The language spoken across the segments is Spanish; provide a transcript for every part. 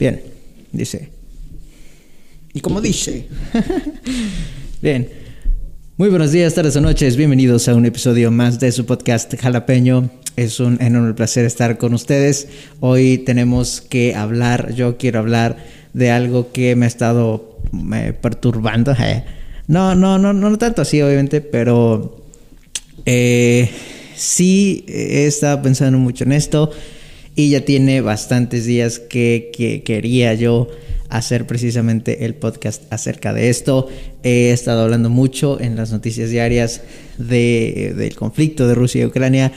Bien, dice. Y como dice. Bien. Muy buenos días, tardes o noches. Bienvenidos a un episodio más de su podcast Jalapeño. Es un enorme placer estar con ustedes. Hoy tenemos que hablar, yo quiero hablar de algo que me ha estado perturbando. Eh. No, no, no, no tanto así, obviamente, pero eh, sí he estado pensando mucho en esto y ya tiene bastantes días que, quería yo hacer precisamente el podcast acerca de esto. He estado hablando mucho en las noticias diarias del conflicto de Rusia y Ucrania,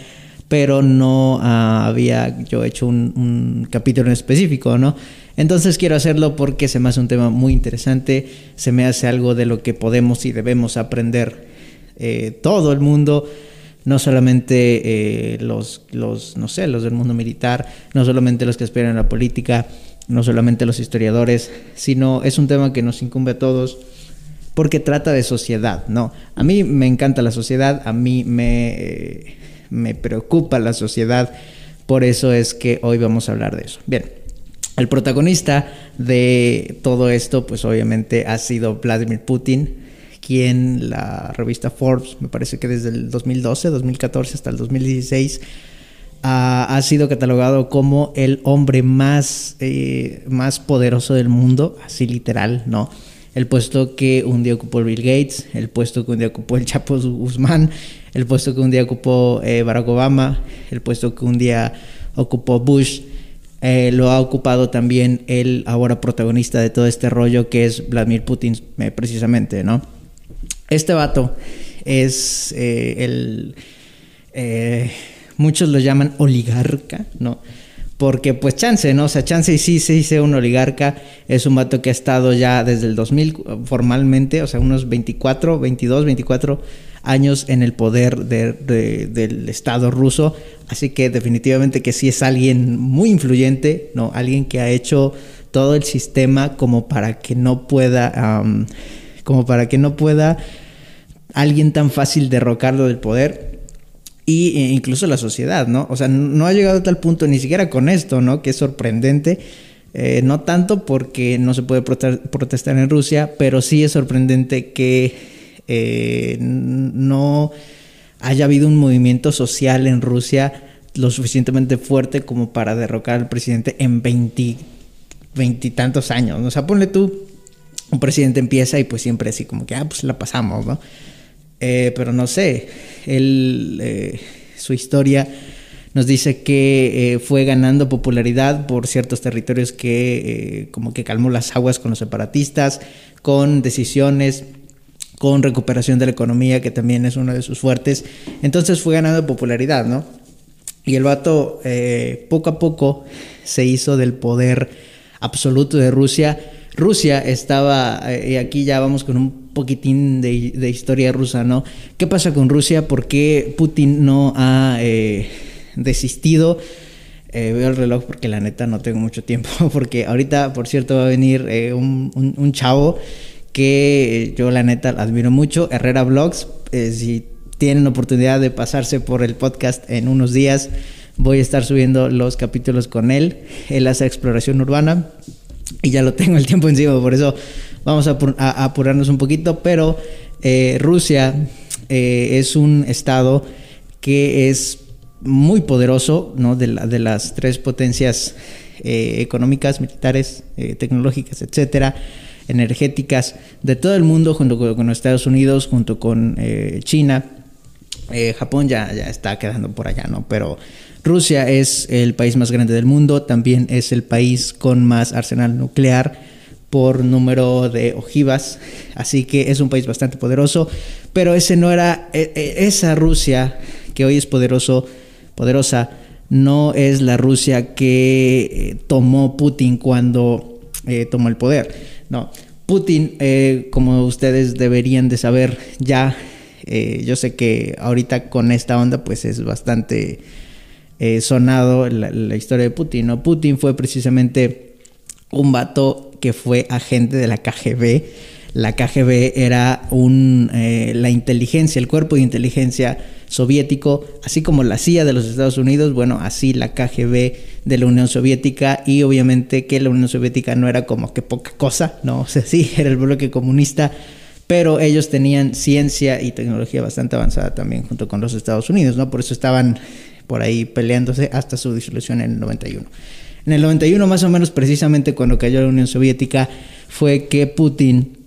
pero no ah, había yo hecho un, capítulo en específico, ¿no? Entonces quiero hacerlo porque se me hace un tema muy interesante, se me hace algo de lo que podemos y debemos aprender eh, todo el mundo no solamente eh, los, los, no sé, los del mundo militar, no solamente los que esperan la política, no solamente los historiadores, sino es un tema que nos incumbe a todos porque trata de sociedad, ¿no? A mí me encanta la sociedad, a mí me, eh, me preocupa la sociedad, por eso es que hoy vamos a hablar de eso. Bien, el protagonista de todo esto, pues obviamente ha sido Vladimir Putin, quien la revista Forbes, me parece que desde el 2012, 2014 hasta el 2016, ha, sido catalogado como el hombre más, eh, más poderoso del mundo, así literal, ¿no? El puesto que un día ocupó Bill Gates, el puesto que un día ocupó el Chapo Guzmán, el puesto que un día ocupó eh, Barack Obama, el puesto que un día ocupó Bush. Eh, lo ha ocupado también el ahora protagonista de todo este rollo que es Vladimir Putin precisamente, ¿no? Este vato es eh, el... Eh, muchos lo llaman oligarca, ¿no? Porque pues chance, ¿no? O sea, chance y sí se dice un oligarca, es un vato que ha estado ya desde el 2000 formalmente, o sea, unos 24, 22, 24 años en el poder del Estado ruso, así que definitivamente que sí es alguien muy influyente, ¿no? Alguien que ha hecho todo el sistema como para que no pueda, como para que no pueda alguien tan fácil derrocarlo del poder y e incluso la sociedad, ¿no? O sea, no ha llegado a tal punto ni siquiera con esto, ¿no? Que es sorprendente. Eh, no tanto porque no se puede protestar en Rusia, pero sí es sorprendente que eh, no haya habido un movimiento social en Rusia lo suficientemente fuerte como para derrocar al presidente en veintitantos años. O sea, ponle tú, un presidente empieza y pues siempre así como que, ah, pues la pasamos, ¿no? Eh, pero no sé, él, eh, su historia nos dice que eh, fue ganando popularidad por ciertos territorios que como que calmó las aguas con los separatistas, con decisiones, con recuperación de la economía, que también es uno de sus fuertes. Entonces fue ganando popularidad, ¿no? Y el vato poco a poco se hizo del poder absoluto de Rusia. Rusia estaba, y aquí ya vamos con un poquitín de, historia rusa, ¿no? ¿Qué pasa con Rusia? ¿Por qué Putin no ha eh, desistido? Eh, veo el reloj porque la neta no tengo mucho tiempo, porque ahorita, por cierto, va a venir eh, un, chavo que yo la neta admiro mucho, Herrera Vlogs, si tienen oportunidad de pasarse por el podcast en unos días, voy a estar subiendo los capítulos con él, él hace exploración urbana y ya lo tengo el tiempo encima, por eso vamos a, apurarnos un poquito, pero eh, Rusia eh, es un estado que es muy poderoso, ¿no? De, de las tres potencias eh, económicas, militares, tecnológicas, etcétera, energéticas de todo el mundo, junto con, Estados Unidos, junto con China. Japón ya, ya está quedando por allá, ¿no? Pero Rusia es el país más grande del mundo, también es el país con más arsenal nuclear por número de ojivas, así que es un país bastante poderoso, pero ese no era e, e, esa Rusia que hoy es poderoso, poderosa, no es la Rusia que eh, tomó Putin cuando eh, tomó el poder. No, Putin, eh, como ustedes deberían de saber ya, yo sé que ahorita con esta onda pues es bastante sonado la, la, historia de Putin. ¿no? Putin fue precisamente un vato que fue agente de la KGB, la KGB era un, eh, la inteligencia, el cuerpo de inteligencia soviético, así como la CIA de los Estados Unidos, bueno, así la KGB de la Unión Soviética y obviamente que la Unión Soviética no era como que poca cosa, no, o sea, sí, era el bloque comunista, pero ellos tenían ciencia y tecnología bastante avanzada también junto con los Estados Unidos, ¿no? Por eso estaban por ahí peleándose hasta su disolución en el 91. En el 91 más o menos precisamente cuando cayó la Unión Soviética fue que Putin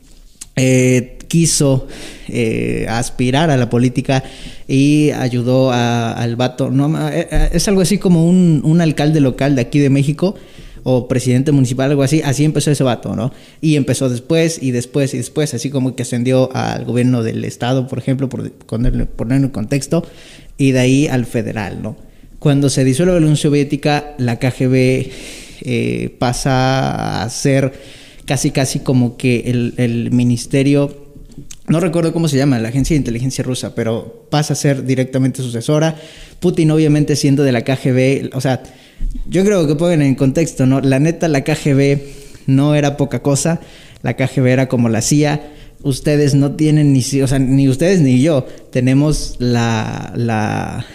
eh, quiso eh, aspirar a la política y ayudó al vato. No, es algo así como un, un, alcalde local de aquí de México o presidente municipal, algo así. Así empezó ese vato, ¿no? Y empezó después y después y después, así como que ascendió al gobierno del estado, por ejemplo, por ponerlo, ponerlo en contexto, y de ahí al federal, ¿no? Cuando se disuelve la Unión Soviética, la KGB eh, pasa a ser casi casi como que el, el, ministerio, no recuerdo cómo se llama, la agencia de inteligencia rusa, pero pasa a ser directamente sucesora. Putin obviamente siendo de la KGB, o sea, yo creo que ponen en contexto, ¿no? La neta, la KGB no era poca cosa, la KGB era como la CIA. Ustedes no tienen ni, o sea, ni ustedes ni yo tenemos la, la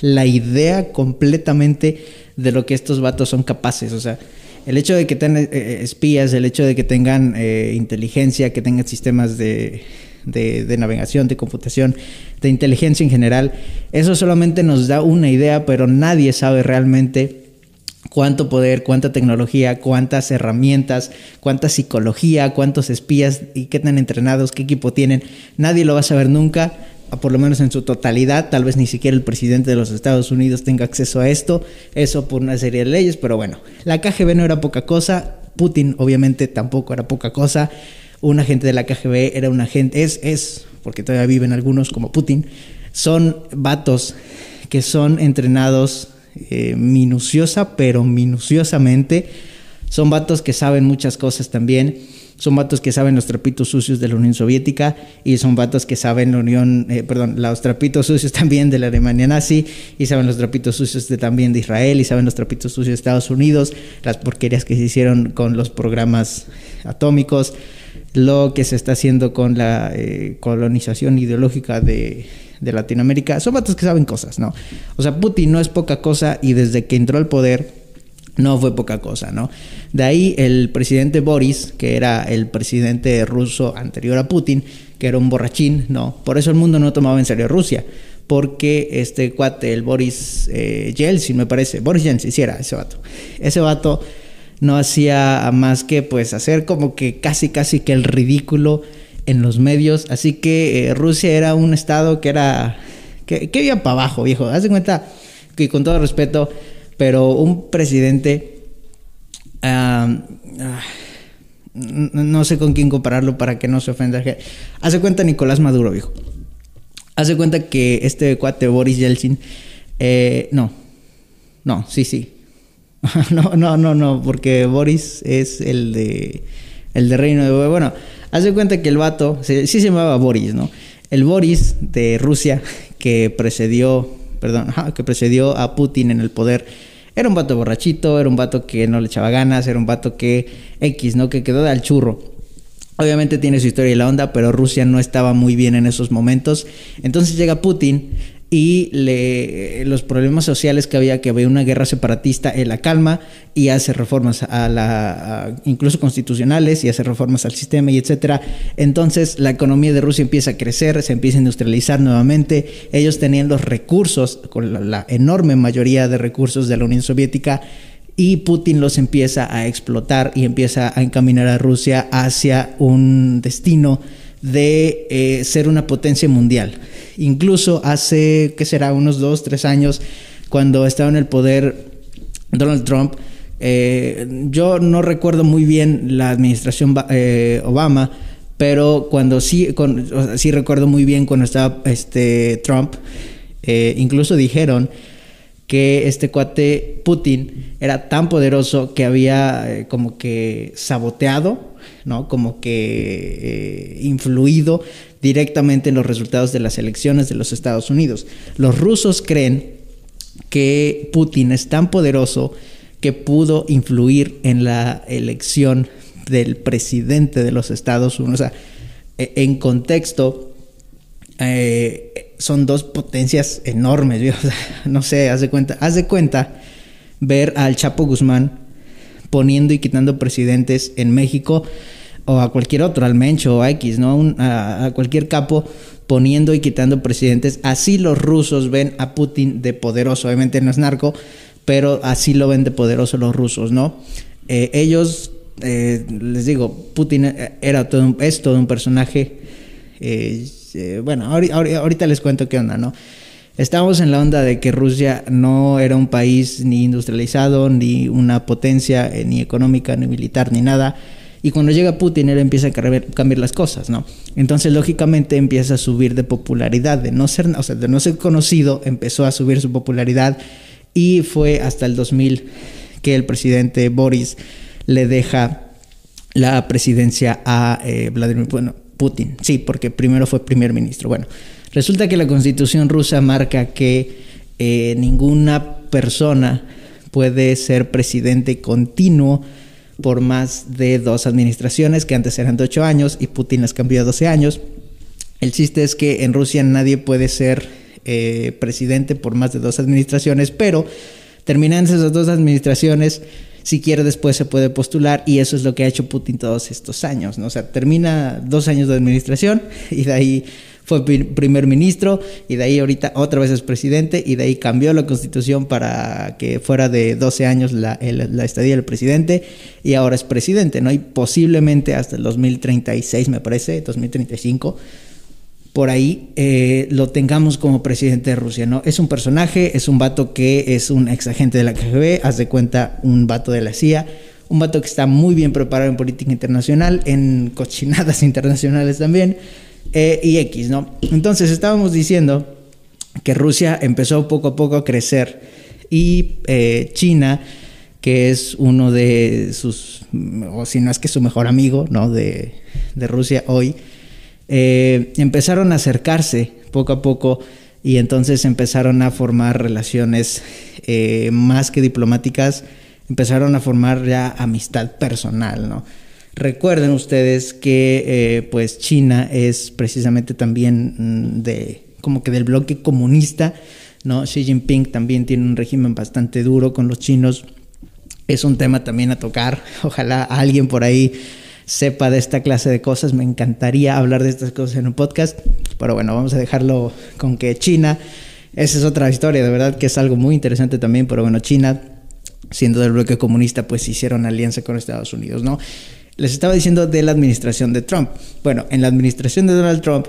la idea completamente de lo que estos vatos son capaces. O sea, el hecho de que tengan eh, eh, espías, el hecho de que tengan eh, inteligencia, que tengan sistemas de, de, navegación, de computación, de inteligencia en general, eso solamente nos da una idea, pero nadie sabe realmente cuánto poder, cuánta tecnología, cuántas herramientas, cuánta psicología, cuántos espías y qué tan entrenados, qué equipo tienen. Nadie lo va a saber nunca por lo menos en su totalidad, tal vez ni siquiera el presidente de los Estados Unidos tenga acceso a esto, eso por una serie de leyes, pero bueno, la KGB no era poca cosa, Putin obviamente tampoco era poca cosa, un agente de la KGB era un agente, es, es, porque todavía viven algunos como Putin, son vatos que son entrenados eh, minuciosa, pero minuciosamente, son vatos que saben muchas cosas también. Son vatos que saben los trapitos sucios de la Unión Soviética y son vatos que saben la Unión, eh, perdón, los trapitos sucios también de la Alemania nazi y saben los trapitos sucios de, también de Israel y saben los trapitos sucios de Estados Unidos, las porquerías que se hicieron con los programas atómicos, lo que se está haciendo con la eh, colonización ideológica de, de Latinoamérica. Son vatos que saben cosas, ¿no? O sea, Putin no es poca cosa y desde que entró al poder no fue poca cosa, ¿no? De ahí el presidente Boris, que era el presidente ruso anterior a Putin, que era un borrachín, ¿no? Por eso el mundo no tomaba en serio Rusia, porque este cuate, el Boris eh, Yeltsin, me parece, Boris Yeltsin, sí era ese vato. Ese vato no hacía más que pues hacer como que casi casi que el ridículo en los medios, así que eh, Rusia era un estado que era que, que iba para abajo, viejo. Haz de cuenta que con todo respeto pero un presidente, ah, no sé con quién compararlo para que no se ofenda. Hace cuenta Nicolás Maduro, viejo. Hace cuenta que este cuate Boris Yeltsin, eh, no, no, sí, sí. no, no, no, no, porque Boris es el de, el de Reino de... Bueno, hace cuenta que el vato, sí se llamaba Boris, ¿no? El Boris de Rusia que precedió, perdón, que precedió a Putin en el poder era un vato borrachito, era un vato que no le echaba ganas, era un vato que X, ¿no? Que quedó al churro. Obviamente tiene su historia y la onda, pero Rusia no estaba muy bien en esos momentos. Entonces llega Putin y le, los problemas sociales que había, que había una guerra separatista, en la calma y hace reformas a la, incluso constitucionales y hace reformas al sistema y etcétera. Entonces la economía de Rusia empieza a crecer, se empieza a industrializar nuevamente. Ellos tenían los recursos, con la, la enorme mayoría de recursos de la Unión Soviética y Putin los empieza a explotar y empieza a encaminar a Rusia hacia un destino de eh, ser una potencia mundial. Incluso hace, ¿qué será? Unos dos, tres años, cuando estaba en el poder Donald Trump, eh, yo no recuerdo muy bien la administración eh, Obama, pero cuando sí, recuerdo muy bien cuando estaba este, Trump, incluso dijeron que este cuate Putin era tan poderoso que había como que saboteado ¿no? Como que eh, influido directamente en los resultados de las elecciones de los Estados Unidos. Los rusos creen que Putin es tan poderoso que pudo influir en la elección del presidente de los Estados Unidos. O sea, e, en contexto, eh, son dos potencias enormes. no sé, haz de cuenta, haz de cuenta ver al Chapo Guzmán poniendo y quitando presidentes en México o a cualquier otro, al Mencho o a X, ¿no? a, cualquier capo poniendo y quitando presidentes. Así los rusos ven a Putin de poderoso. Obviamente no es narco, pero así lo ven de poderoso los rusos, ¿no? Eh, ellos, eh, les digo, Putin era todo es todo un personaje. Eh, bueno, ahorita les cuento qué onda, ¿no? Estamos en la onda de que Rusia no era un país ni industrializado, ni una potencia, eh, ni económica, ni militar, ni nada. Y cuando llega Putin, él empieza a cambiar las cosas, ¿no? Entonces, lógicamente, empieza a subir de popularidad. De no ser, o sea, de no ser conocido, empezó a subir su popularidad. Y fue hasta el 2000 que el presidente Boris le deja la presidencia a eh, Vladimir Putin. Sí, porque primero fue primer ministro. Bueno, Resulta que la constitución rusa marca que eh, ninguna persona puede ser presidente continuo por más de dos administraciones, que antes eran de ocho años y Putin las cambió a 12 años. El chiste es que en Rusia nadie puede ser eh, presidente por más de dos administraciones, pero terminando esas dos administraciones, si quiere después se puede postular y eso es lo que ha hecho Putin todos estos años, ¿no? O sea, termina dos años de administración y de ahí fue primer ministro y de ahí ahorita otra vez es presidente y de ahí cambió la constitución para que fuera de 12 años la, estadía del presidente y ahora es presidente, ¿no? Y posiblemente hasta el 2036, me parece, 2035 por ahí eh, lo tengamos como presidente de Rusia, ¿no? Es un personaje, es un vato que es un ex agente de la KGB, haz de cuenta un vato de la CIA, un vato que está muy bien preparado en política internacional, en cochinadas internacionales también, e y X, ¿no? Entonces estábamos diciendo que Rusia empezó poco a poco a crecer y eh, China, que es uno de sus, o si no es que su mejor amigo, ¿no? De, de Rusia hoy, eh, empezaron a acercarse poco a poco y entonces empezaron a formar relaciones eh, más que diplomáticas, empezaron a formar ya amistad personal, ¿no? Recuerden ustedes que eh, pues China es precisamente también mm, de como que del bloque comunista, ¿no? Xi Jinping también tiene un régimen bastante duro con los chinos. Es un tema también a tocar. Ojalá alguien por ahí sepa de esta clase de cosas. Me encantaría hablar de estas cosas en un podcast. Pero bueno, vamos a dejarlo con que China, esa es otra historia, de verdad que es algo muy interesante también. Pero bueno, China, siendo del bloque comunista, pues hicieron alianza con Estados Unidos, ¿no? Les estaba diciendo de la administración de Trump. Bueno, en la administración de Donald Trump,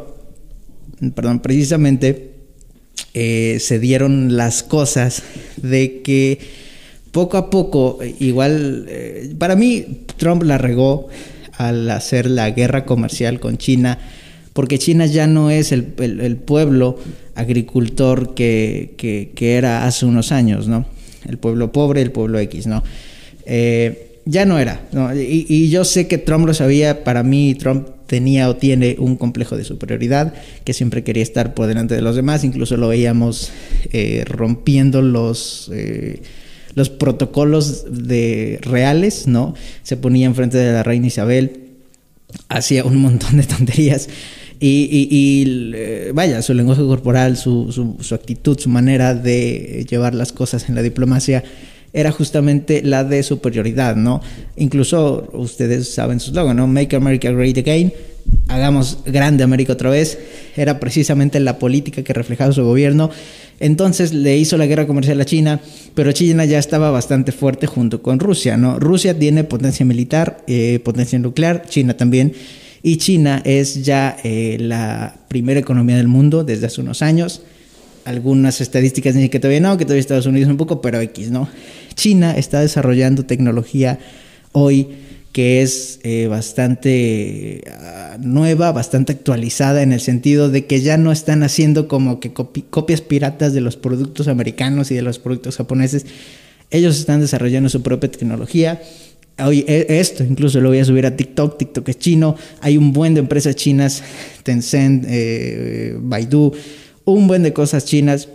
perdón, precisamente eh, se dieron las cosas de que poco a poco, igual, eh, para mí Trump la regó al hacer la guerra comercial con China, porque China ya no es el, pueblo agricultor que, que, era hace unos años, ¿no? El pueblo pobre, el pueblo X, ¿no? Eh, ya no era. Y, yo sé que Trump lo sabía, para mí Trump tenía o tiene un complejo de superioridad, que siempre quería estar por delante de los demás, incluso lo veíamos eh, rompiendo los... Eh, los protocolos de reales, ¿no? Se ponía enfrente de la reina Isabel, hacía un montón de tonterías. Y, eh, vaya, su lenguaje corporal, su, su, actitud, su manera de llevar las cosas en la diplomacia era justamente la de superioridad, ¿no? Incluso ustedes saben su slogan, ¿no? Make America Great Again, hagamos grande América otra vez, era precisamente la política que reflejaba su gobierno. Entonces le hizo la guerra comercial a China, pero China ya estaba bastante fuerte junto con Rusia, ¿no? Rusia tiene potencia militar, eh, potencia nuclear, China también, y China es ya eh, la primera economía del mundo desde hace unos años algunas estadísticas dicen que todavía no, que todavía Estados Unidos un poco, pero X, ¿no? China está desarrollando tecnología hoy que es eh, bastante ah, nueva, bastante actualizada en el sentido de que ya no están haciendo como que copias piratas de los productos americanos y de los productos japoneses. Ellos están desarrollando su propia tecnología. Hoy e, esto incluso lo voy a subir a TikTok, TikTok es chino. Hay un buen de empresas chinas, Tencent, eh, Baidu, un buen de cosas chinas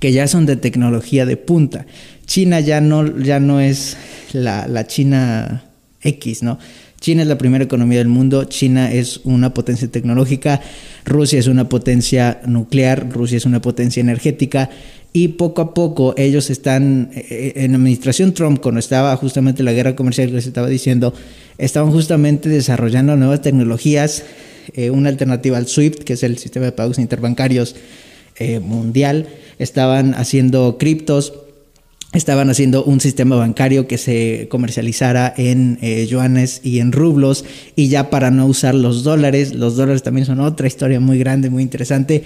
que ya son de tecnología de punta. China ya no, ya no es la, China X, ¿no? China es la primera economía del mundo, China es una potencia tecnológica, Rusia es una potencia nuclear, Rusia es una potencia energética y poco a poco ellos están, eh, en la administración Trump, cuando estaba justamente la guerra comercial que les estaba diciendo, estaban justamente desarrollando nuevas tecnologías, eh, una alternativa al SWIFT, que es el sistema de pagos interbancarios eh, mundial, estaban haciendo criptos, estaban haciendo un sistema bancario que se comercializara en eh, yuanes y en rublos y ya para no usar los dólares, los dólares también son otra historia muy grande, muy interesante,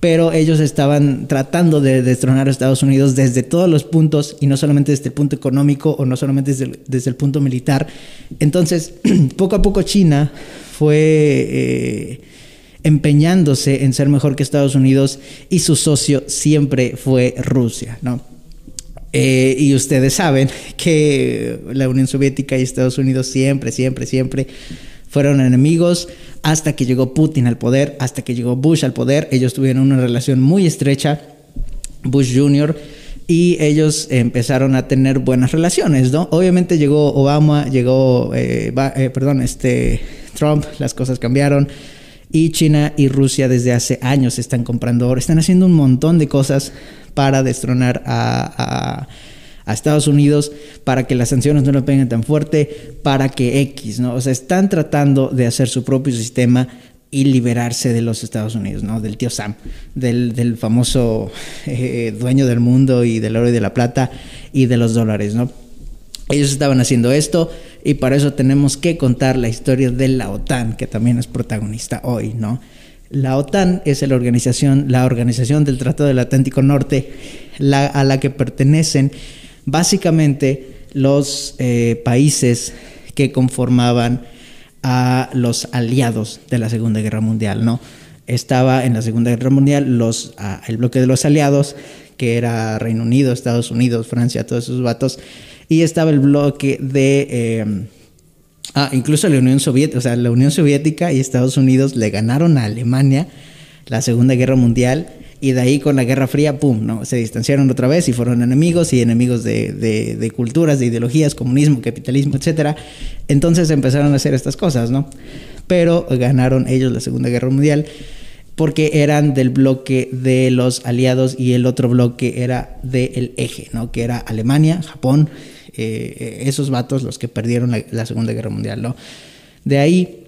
pero ellos estaban tratando de destronar a Estados Unidos desde todos los puntos y no solamente desde el punto económico o no solamente desde desde el punto militar. Entonces, poco a poco China fue... Eh, empeñándose en ser mejor que Estados Unidos y su socio siempre fue Rusia, ¿no? Eh, y ustedes saben que la Unión Soviética y Estados Unidos siempre, siempre, siempre fueron enemigos hasta que llegó Putin al poder, hasta que llegó Bush al poder. Ellos tuvieron una relación muy estrecha, Bush Jr., y ellos empezaron a tener buenas relaciones, ¿no? Obviamente llegó Obama, llegó, eh, eh, perdón, este Trump, las cosas cambiaron. Y China y Rusia desde hace años están comprando oro, están haciendo un montón de cosas para destronar a, Estados Unidos, para que las sanciones no lo peguen tan fuerte, para que X, ¿no? O sea, están tratando de hacer su propio sistema y liberarse de los Estados Unidos, ¿no? Del tío Sam, del, famoso eh, dueño del mundo y del oro y de la plata y de los dólares, ¿no? Ellos estaban haciendo esto y para eso tenemos que contar la historia de la OTAN, que también es protagonista hoy, ¿no? La OTAN es la organización, la organización del Tratado del Atlántico Norte, a la que pertenecen básicamente los eh, países que conformaban a los aliados de la Segunda Guerra Mundial, ¿no? Estaba en la Segunda Guerra Mundial los, el bloque de los aliados, que era Reino Unido, Estados Unidos, Francia, todos esos vatos, y estaba el bloque de... Eh, Ah, incluso la Unión Soviética, o sea, la Unión Soviética y Estados Unidos le ganaron a Alemania la Segunda Guerra Mundial y de ahí con la Guerra Fría, ¡pum!, ¿no? Se distanciaron otra vez y fueron enemigos y enemigos de, de, culturas, de ideologías, comunismo, capitalismo, etc. Entonces empezaron a hacer estas cosas, ¿no? Pero ganaron ellos la Segunda Guerra Mundial porque eran del bloque de los aliados y el otro bloque era del eje, ¿no? Que era Alemania, Japón, eh, esos vatos los que perdieron la, Segunda Guerra Mundial, ¿no? De ahí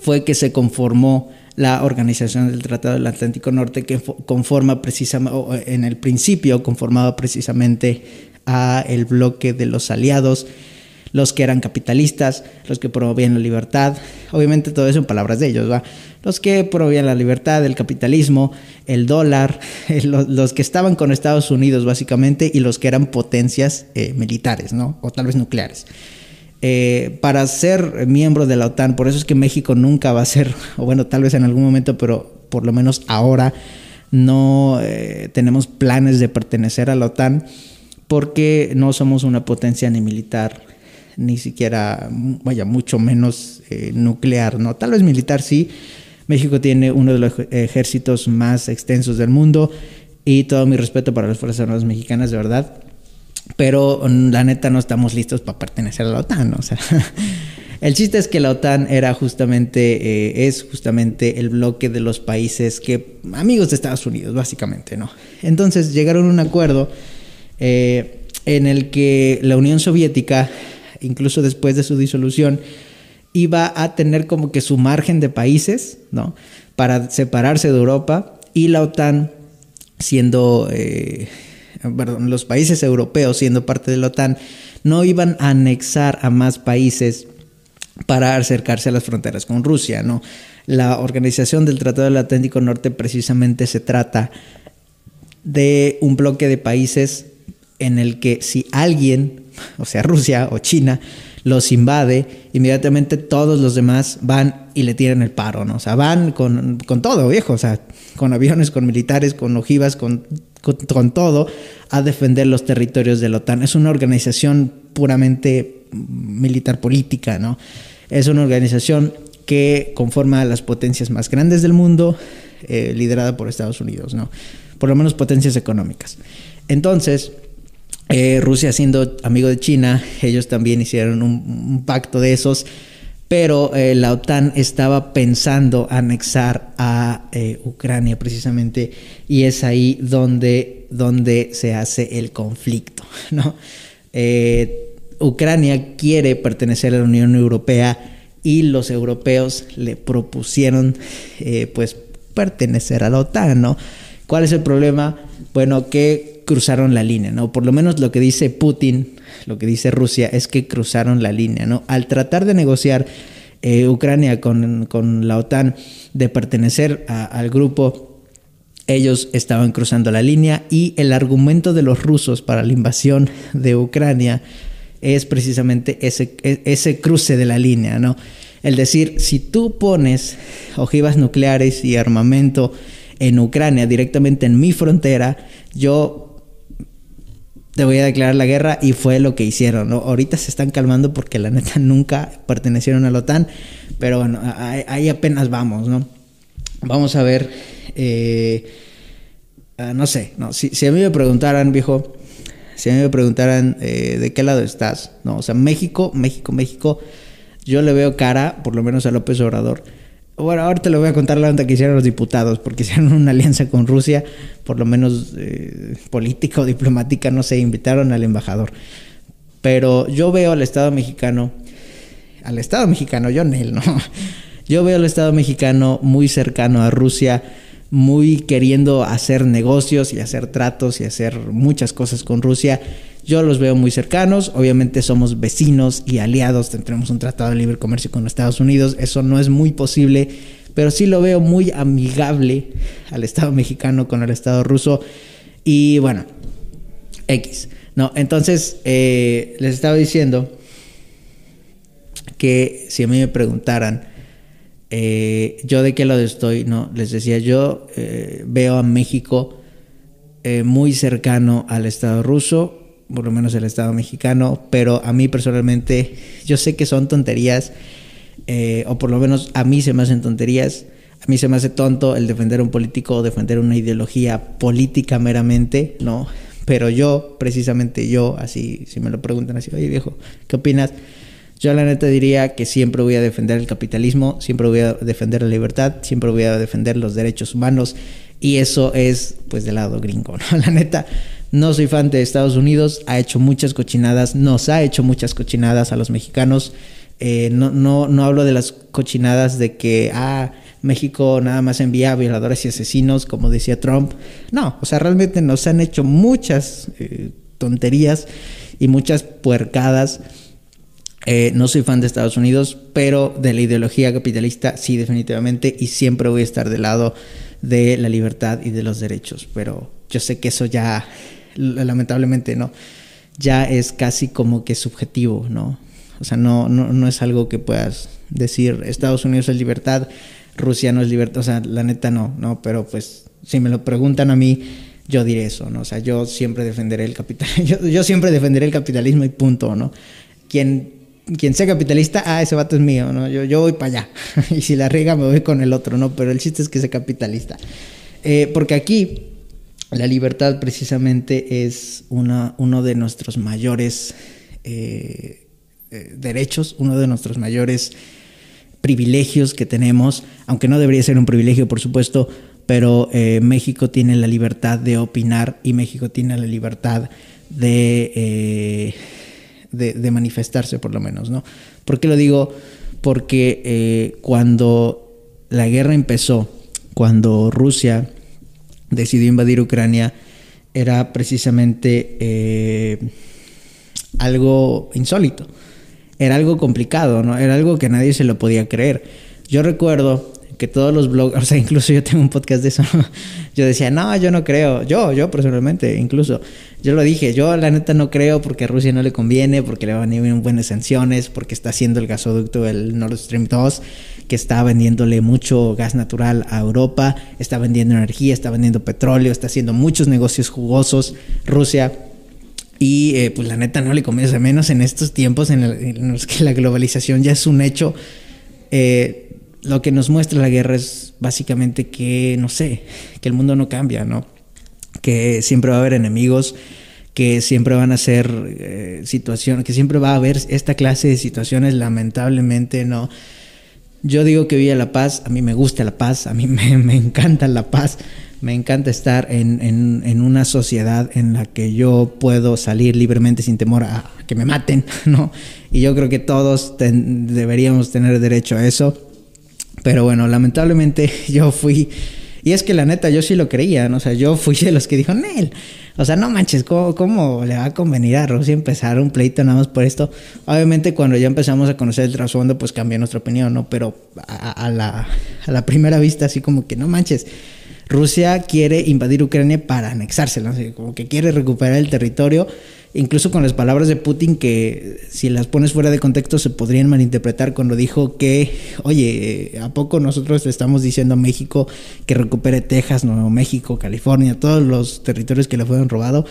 fue que se conformó la Organización del Tratado del Atlántico Norte, que conforma precisamente, en el principio conformaba precisamente a el bloque de los aliados, los que eran capitalistas, los que promovían la libertad, obviamente todo eso en palabras de ellos, ¿va? Los que promovían la libertad, el capitalismo, el dólar, los, que estaban con Estados Unidos básicamente y los que eran potencias eh, militares, ¿no? O tal vez nucleares. Eh, para ser miembro de la OTAN, por eso es que México nunca va a ser, o bueno, tal vez en algún momento, pero por lo menos ahora no eh, tenemos planes de pertenecer a la OTAN porque no somos una potencia ni militar ni siquiera, vaya, mucho menos eh, nuclear, ¿no? Tal vez militar sí. México tiene uno de los ejércitos más extensos del mundo y todo mi respeto para las Fuerzas Armadas Mexicanas, de verdad. Pero mm, la neta no estamos listos para pertenecer a la OTAN, O sea, el chiste es que la OTAN era justamente, eh, es justamente el bloque de los países que, amigos de Estados Unidos, básicamente, ¿no? Entonces llegaron a un acuerdo eh, en el que la Unión Soviética incluso después de su disolución, iba a tener como que su margen de países, ¿no? Para separarse de Europa y la OTAN siendo, eh, perdón, los países europeos siendo parte de la OTAN, no iban a anexar a más países para acercarse a las fronteras con Rusia, ¿no? La organización del Tratado del Atlántico Norte precisamente se trata de un bloque de países en el que si alguien o sea, Rusia o China, los invade, inmediatamente todos los demás van y le tiran el paro, ¿no? O sea, van con, todo, viejo, o sea, con aviones, con militares, con ojivas, con, con, todo, a defender los territorios de la OTAN. Es una organización puramente militar política, ¿no? Es una organización que conforma a las potencias más grandes del mundo, eh, liderada por Estados Unidos, ¿no? Por lo menos potencias económicas. Entonces, eh, Rusia siendo amigo de China, ellos también hicieron un, pacto de esos pero eh, la OTAN estaba pensando anexar a eh, Ucrania precisamente y es ahí donde, donde se hace el conflicto. ¿no? Ucrania quiere pertenecer a la Unión Europea y los europeos le propusieron pues pertenecer a la OTAN. ¿no? ¿Cuál es el problema? Bueno, que cruzaron la línea, ¿no? Por lo menos lo que dice Putin lo que dice Rusia es que cruzaron la línea, ¿no? Al tratar de negociar eh, Ucrania con, la OTAN de pertenecer al grupo, ellos estaban cruzando la línea y el argumento de los rusos para la invasión de Ucrania es precisamente ese, e, ese cruce de la línea, ¿no? El decir, si tú pones ojivas nucleares y armamento en Ucrania directamente en mi frontera, yo te voy a declarar la guerra y fue lo que hicieron. Ahorita se están calmando porque la neta nunca pertenecieron a la OTAN, pero bueno, ahí apenas vamos, ¿no? Vamos a ver, eh, ah, no sé, si, a mí me preguntaran, viejo, si a mí me preguntaran eh, de qué lado estás, ¿no? O sea, México, México, México, yo le veo cara, por lo menos a López Obrador, bueno, ahora te lo voy a contar la onda que hicieron los diputados, porque hicieron una alianza con Rusia, por lo menos eh, política o diplomática, no sé, invitaron al embajador. Pero yo veo al Estado mexicano, al Estado mexicano, yo en él, ¿no? Yo veo al Estado mexicano muy cercano a Rusia, muy queriendo hacer negocios y hacer tratos y hacer muchas cosas con Rusia. Yo los veo muy cercanos, obviamente somos vecinos y aliados, tendremos un tratado de libre comercio con Estados Unidos, eso no es muy posible, pero sí lo veo muy amigable al Estado mexicano con el Estado ruso y bueno, X. No, entonces eh, les estaba diciendo que si a mí me preguntaran eh, yo de qué lado estoy, no, les decía, yo eh, veo a México muy cercano al Estado ruso, por lo menos el Estado mexicano, pero a mí personalmente, yo sé que son tonterías, eh, o por lo menos a mí se me hacen tonterías, a mí se me hace tonto el defender a un político o defender una ideología política meramente, ¿no? Pero yo, precisamente yo, así, si me lo preguntan así, oye viejo, ¿qué opinas? Yo la neta diría que siempre voy a defender el capitalismo, siempre voy a defender la libertad, siempre voy a defender los derechos humanos y eso es pues del lado gringo, ¿no? La neta, no soy fan de Estados Unidos, ha hecho muchas cochinadas, nos ha hecho muchas cochinadas a los mexicanos. Eh, no, no, no hablo de las cochinadas de que, ah, México nada más envía violadores y asesinos, como decía Trump. No, o sea, realmente nos han hecho muchas eh, tonterías y muchas puercadas. Eh, no soy fan de Estados Unidos, pero de la ideología capitalista sí, definitivamente, y siempre voy a estar del lado de la libertad y de los derechos. Pero yo sé que eso ya lamentablemente no, ya es casi como que subjetivo, ¿no? O sea, no, no, no es algo que puedas decir, Estados Unidos es libertad, Rusia no es libertad, o sea, la neta no, no, pero pues si me lo preguntan a mí, yo diré eso, ¿no? O sea, yo siempre defenderé el capital, yo, siempre defenderé el capitalismo y punto, ¿no? Quien, quien sea capitalista, ah, ese vato es mío, ¿no? Yo, yo voy para allá, y si la riega me voy con el otro, ¿no? Pero el chiste es que sea capitalista. Eh, porque aquí la libertad precisamente es una, uno de nuestros mayores eh, eh, derechos, uno de nuestros mayores privilegios que tenemos, aunque no debería ser un privilegio, por supuesto, pero México tiene la libertad de opinar y México tiene la libertad de, de, manifestarse, por lo menos, ¿no? ¿Por qué lo digo? Porque cuando la guerra empezó, cuando Rusia decidió invadir Ucrania era precisamente eh, algo insólito, era algo complicado, ¿no? era algo que nadie se lo podía creer. Yo recuerdo que todos los bloggers, o sea, incluso yo tengo un podcast de eso, yo decía, no, yo no creo, yo, yo personalmente, incluso, yo lo dije, yo la neta no creo porque a Rusia no le conviene, porque le van a venir buenas sanciones, porque está haciendo el gasoducto del Nord Stream 2, que está vendiéndole mucho gas natural a Europa, está vendiendo energía, está vendiendo petróleo, está haciendo muchos negocios jugosos, Rusia. Y eh, pues la neta no le conviene, menos en estos tiempos en, los que la globalización ya es un hecho. Eh, lo que nos muestra la guerra es básicamente que, no sé, que el mundo no cambia, ¿no? Que siempre va a haber enemigos, que siempre van a ser eh, situaciones, que siempre va a haber esta clase de situaciones, lamentablemente, ¿no? Yo digo que viva la paz, a mí me gusta la paz, a mí me, encanta la paz, me encanta estar en, una sociedad en la que yo puedo salir libremente sin temor a que me maten, ¿no? Y yo creo que todos deberíamos tener derecho a eso. Pero bueno, lamentablemente yo fui, y es que la neta yo sí lo creía, ¿no? o sea, yo fui de los que dijo, Nel, o sea, no manches, ¿cómo, le va a convenir a Rusia empezar un pleito nada más por esto? Obviamente cuando ya empezamos a conocer el trasfondo, pues cambió nuestra opinión, ¿no? Pero a, la, a la primera vista, así como que no manches. Rusia quiere invadir Ucrania para anexársela, como que quiere recuperar el territorio incluso con las palabras de Putin que si las pones fuera de contexto se podrían malinterpretar cuando dijo que, oye, ¿a poco nosotros le estamos diciendo a México que recupere Texas, Nuevo México, California, todos los territorios que le fueron robados?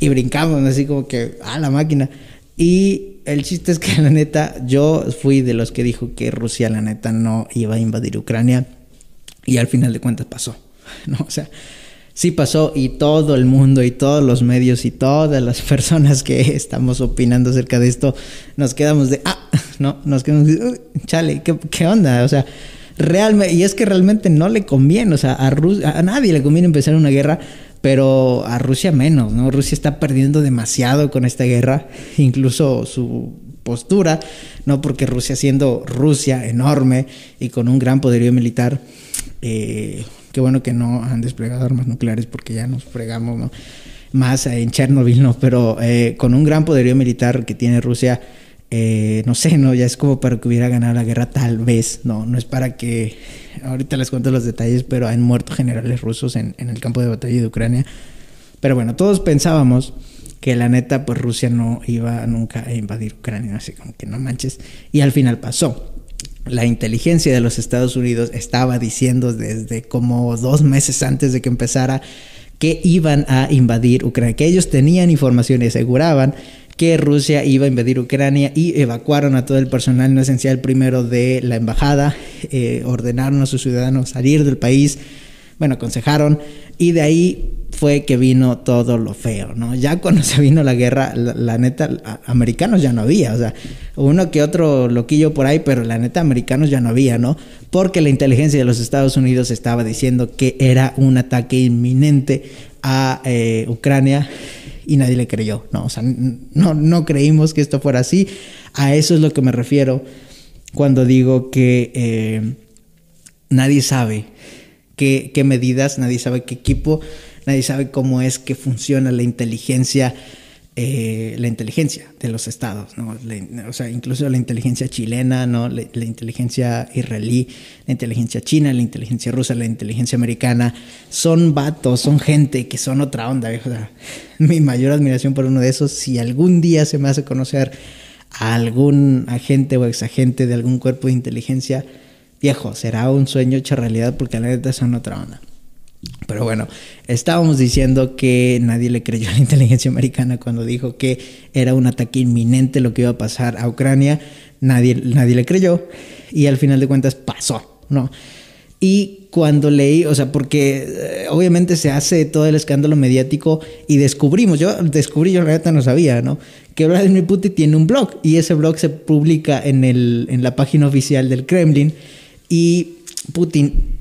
Y brincamos así como que, a la máquina. Y el chiste es que la neta, yo fui de los que dijo que Rusia la neta no iba a invadir Ucrania y al final de cuentas pasó, ¿no? O sea, sí pasó y todo el mundo y todos los medios y todas las personas que estamos opinando acerca de esto nos quedamos de, ah, no, nos quedamos de, chale, ¿qué, onda? O sea, realmente, y es que realmente no le conviene, o sea, a, a nadie le conviene empezar una guerra, pero a Rusia menos, ¿no? Rusia está perdiendo demasiado con esta guerra, incluso su postura, ¿no? Porque Rusia siendo Rusia enorme y con un gran poderío militar, eh, Qué bueno que no han desplegado armas nucleares porque ya nos fregamos. Más en Chernobyl, ¿no? Pero eh, con un gran poderío militar que tiene Rusia, eh, no sé, ¿no? Ya es como para que hubiera ganado la guerra tal vez, ¿no? No es para que... Ahorita les cuento los detalles, pero han muerto generales rusos en, en el campo de batalla de Ucrania. Pero bueno, todos pensábamos que la neta, pues Rusia no iba nunca a invadir Ucrania, así como que no manches. Y al final pasó la inteligencia de los Estados Unidos estaba diciendo desde como dos meses antes de que empezara que iban a invadir Ucrania, que ellos tenían información y aseguraban que Rusia iba a invadir Ucrania y evacuaron a todo el personal no esencial primero de la embajada, eh, ordenaron a sus ciudadanos salir del país, bueno, aconsejaron y de ahí fue que vino todo lo feo, ¿no? Ya cuando se vino la guerra, la, neta, americanos ya no había, o sea, uno que otro loquillo por ahí, pero la neta, americanos ya no había, ¿no? Porque la inteligencia de los Estados Unidos estaba diciendo que era un ataque inminente a eh, Ucrania y nadie le creyó, ¿no? O sea, no, no creímos que esto fuera así. A eso es lo que me refiero cuando digo que eh, nadie sabe qué, medidas, nadie sabe qué equipo nadie sabe cómo es que funciona la inteligencia, eh, la inteligencia de los estados, ¿no? o sea, incluso la inteligencia chilena, ¿no? La, inteligencia israelí, la inteligencia china, la inteligencia rusa, la inteligencia americana, son vatos, son gente que son otra onda, o sea, mi mayor admiración por uno de esos, si algún día se me hace conocer a algún agente o exagente de algún cuerpo de inteligencia, viejo, será un sueño hecho realidad porque la neta son otra onda. Pero bueno, estábamos diciendo que nadie le creyó a la inteligencia americana cuando dijo que era un ataque inminente lo que iba a pasar a Ucrania. Nadie, nadie le creyó y al final de cuentas pasó, ¿no? Y cuando leí, o sea, porque eh, obviamente se hace todo el escándalo mediático y descubrimos, yo descubrí, yo la verdad no sabía, ¿no? Que Vladimir Putin tiene un blog y ese blog se publica en, el, en la página oficial del Kremlin y Putin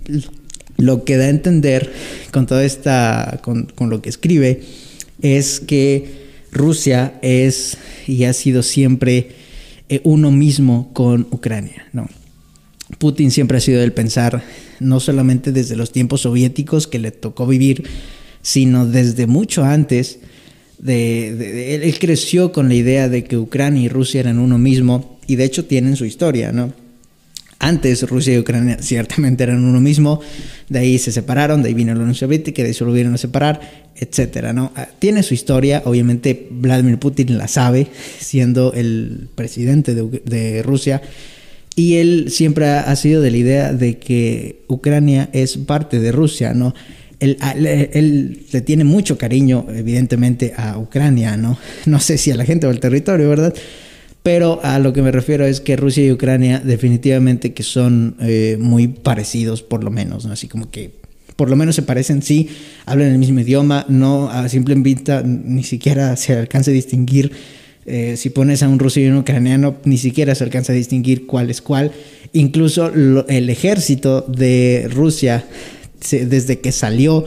lo que da a entender con toda esta, con, lo que escribe, es que Rusia es y ha sido siempre eh, uno mismo con Ucrania, ¿no? Putin siempre ha sido el pensar, no solamente desde los tiempos soviéticos que le tocó vivir, sino desde mucho antes. De, él creció con la idea de que Ucrania y Rusia eran uno mismo y de hecho tienen su historia, ¿no? Antes Rusia y Ucrania ciertamente eran uno mismo, de ahí se separaron, de ahí vino la Unión Soviética, de ahí se volvieron a separar, etcétera, ¿no? Ah, tiene su historia, obviamente Vladimir Putin la sabe, siendo el presidente de, Rusia, y él siempre ha, sido de la idea de que Ucrania es parte de Rusia, ¿no? Él, él, le tiene mucho cariño, evidentemente, a Ucrania, ¿no? No sé si a la gente o al territorio, ¿verdad? Pero a lo que me refiero es que Rusia y Ucrania definitivamente que son eh, muy parecidos, por lo menos, ¿no? Así como que por lo menos se parecen, sí, hablan el mismo idioma, no a simple vista ni siquiera se alcanza a distinguir. Eh, si pones a un ruso y un ucraniano, ni siquiera se alcanza a distinguir cuál es cuál. Incluso el ejército de Rusia, desde que salió,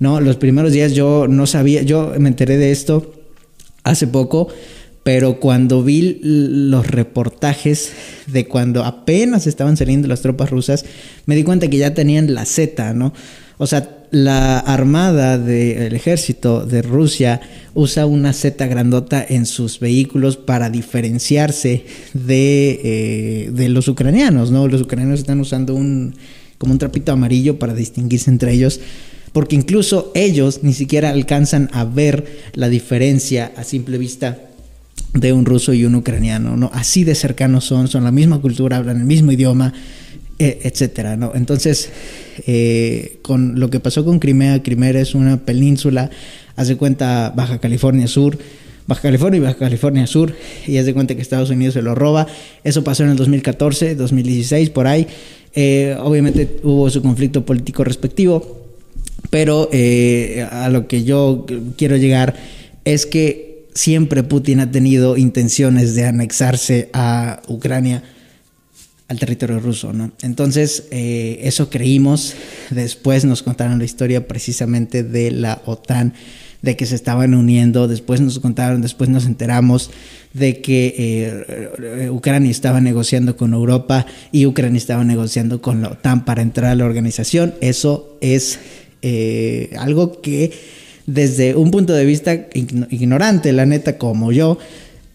¿no? Los primeros días yo no sabía, yo me enteré de esto hace poco, pero cuando vi los reportajes de cuando apenas estaban saliendo las tropas rusas, me di cuenta que ya tenían la Z, ¿no? O sea, la armada del ejército de Rusia usa una Z grandota en sus vehículos para diferenciarse de, eh, de los ucranianos, ¿no? Los ucranianos están usando un como un trapito amarillo para distinguirse entre ellos porque incluso ellos ni siquiera alcanzan a ver la diferencia a simple vista de un ruso y un ucraniano, ¿no? Así de cercanos son, son la misma cultura, hablan el mismo idioma, e, etcétera, ¿no? Entonces, eh, con lo que pasó con Crimea, Crimea es una península, hace cuenta Baja California Sur, Baja California y Baja California Sur, y hace cuenta que Estados Unidos se lo roba. Eso pasó en el 2014, 2016, por ahí. Eh, obviamente hubo su conflicto político respectivo, pero eh, a lo que yo quiero llegar es que siempre Putin ha tenido intenciones de anexarse a Ucrania al territorio ruso, ¿no? Entonces, eh, eso creímos. Después nos contaron la historia precisamente de la OTAN, de que se estaban uniendo. Después nos contaron, después nos enteramos de que eh, Ucrania estaba negociando con Europa y Ucrania estaba negociando con la OTAN para entrar a la organización. Eso es eh, algo que desde un punto de vista ignorante, la neta, como yo,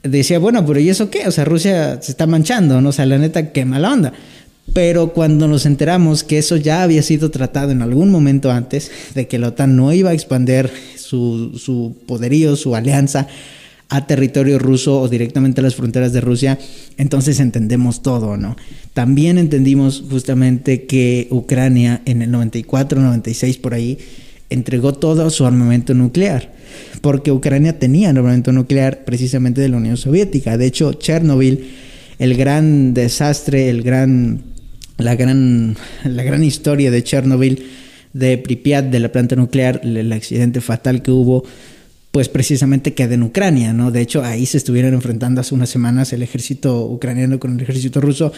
decía, bueno, pero ¿y eso qué? O sea, Rusia se está manchando, ¿no? O sea, la neta, qué mala onda. Pero cuando nos enteramos que eso ya había sido tratado en algún momento antes, de que la OTAN no iba a expandir su, su poderío, su alianza a territorio ruso o directamente a las fronteras de Rusia, entonces entendemos todo, ¿no? También entendimos justamente que Ucrania en el 94, 96 por ahí entregó todo su armamento nuclear, porque Ucrania tenía armamento nuclear precisamente de la Unión Soviética. De hecho, Chernobyl, el gran desastre, el gran, la, gran, la gran historia de Chernobyl, de Pripyat, de la planta nuclear, el accidente fatal que hubo, pues precisamente queda en Ucrania, ¿no? De hecho, ahí se estuvieron enfrentando hace unas semanas el ejército ucraniano con el ejército ruso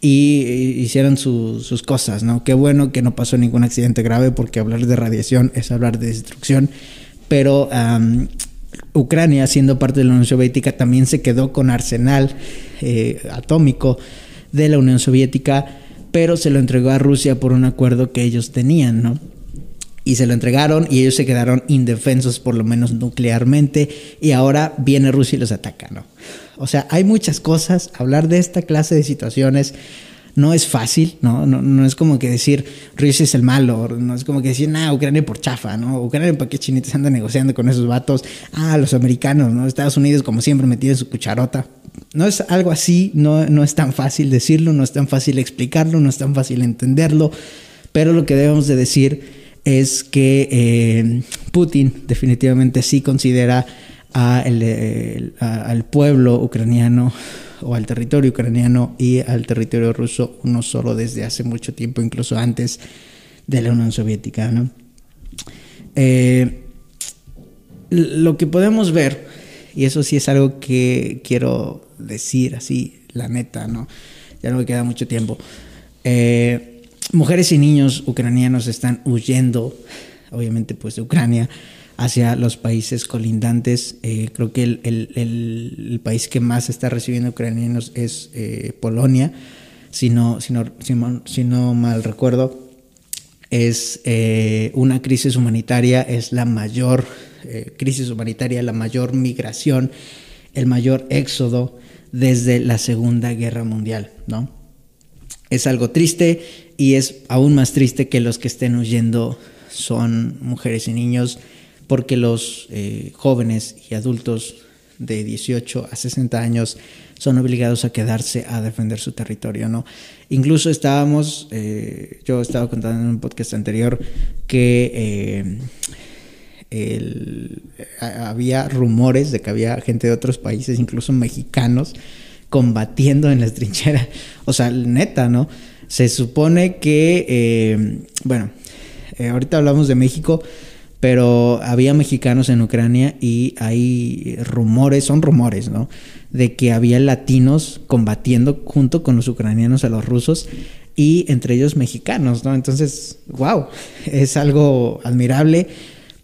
y hicieron sus cosas, ¿no? Qué bueno que no pasó ningún accidente grave porque hablar de radiación es hablar de destrucción, pero Ucrania, siendo parte de la Unión Soviética, también se quedó con arsenal eh, atómico de la Unión Soviética, pero se lo entregó a Rusia por un acuerdo que ellos tenían, ¿no? Y se lo entregaron y ellos se quedaron indefensos por lo menos nuclearmente y ahora viene Rusia y los ataca, ¿no? O sea, hay muchas cosas, hablar de esta clase de situaciones no es fácil, ¿no? No, es como que decir Rusia es el malo, no es como que decir, nah, Ucrania por chafa, ¿no? Ucrania para qué chinitas anda negociando con esos vatos, ah, los americanos, ¿no? Estados Unidos como siempre metido en su cucharota. No es algo así, no, no es tan fácil decirlo, no es tan fácil explicarlo, no es tan fácil entenderlo, pero lo que debemos de decir es que eh, Putin definitivamente sí considera al pueblo ucraniano o al territorio ucraniano y al territorio ruso uno solo desde hace mucho tiempo, incluso antes de la Unión Soviética. Eh, lo que podemos ver, y eso sí es algo que quiero decir así, la neta, ¿no? Ya no me queda mucho tiempo. Eh, mujeres y niños ucranianos están huyendo, obviamente, pues de Ucrania hacia los países colindantes. Eh, creo que el, país que más está recibiendo ucranianos es eh, Polonia, si no, si, no, mal recuerdo. Es eh, una crisis humanitaria, es la mayor crisis humanitaria, la mayor migración, el mayor éxodo desde la Segunda Guerra Mundial, ¿no? Es algo triste y es aún más triste que los que estén huyendo son mujeres y niños porque los eh, jóvenes y adultos de 18 a 60 años son obligados a quedarse a defender su territorio, ¿no? Incluso estábamos, eh, yo estaba contando en un podcast anterior que eh, había rumores de que había gente de otros países, incluso mexicanos, combatiendo en las trincheras. O sea, neta, ¿no? Se supone que, eh, bueno, Eh, ahorita hablamos de México, pero había mexicanos en Ucrania y hay rumores, son rumores, ¿no? De que había latinos combatiendo junto con los ucranianos a los rusos y entre ellos mexicanos, ¿no? Entonces, wow, es algo admirable.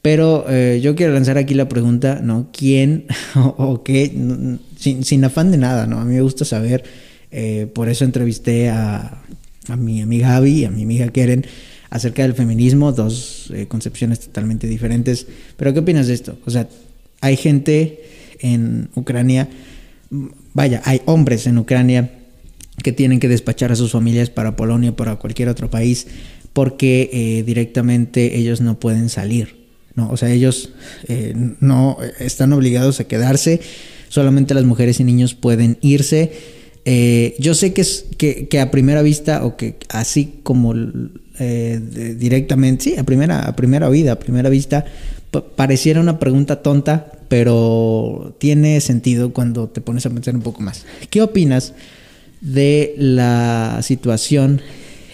Pero eh, yo quiero lanzar aquí la pregunta, ¿no? ¿Quién o, qué? sin, afán de nada, ¿no? A mí me gusta saber, eh, por eso entrevisté a, a mi amiga Gaby y a mi amiga Keren acerca del feminismo, dos eh, concepciones totalmente diferentes. Pero ¿qué opinas de esto? O sea, hay gente en Ucrania, vaya, hay hombres en Ucrania que tienen que despachar a sus familias para Polonia o para cualquier otro país porque directamente ellos no pueden salir. ¿No? O sea, ellos eh, no están obligados a quedarse, solamente las mujeres y niños pueden irse. yo sé que, es, que, a primera vista o que así como eh, directamente, sí, a primera, a primera oída, a primera vista, pareciera una pregunta tonta, pero tiene sentido cuando te pones a pensar un poco más. ¿Qué opinas de la situación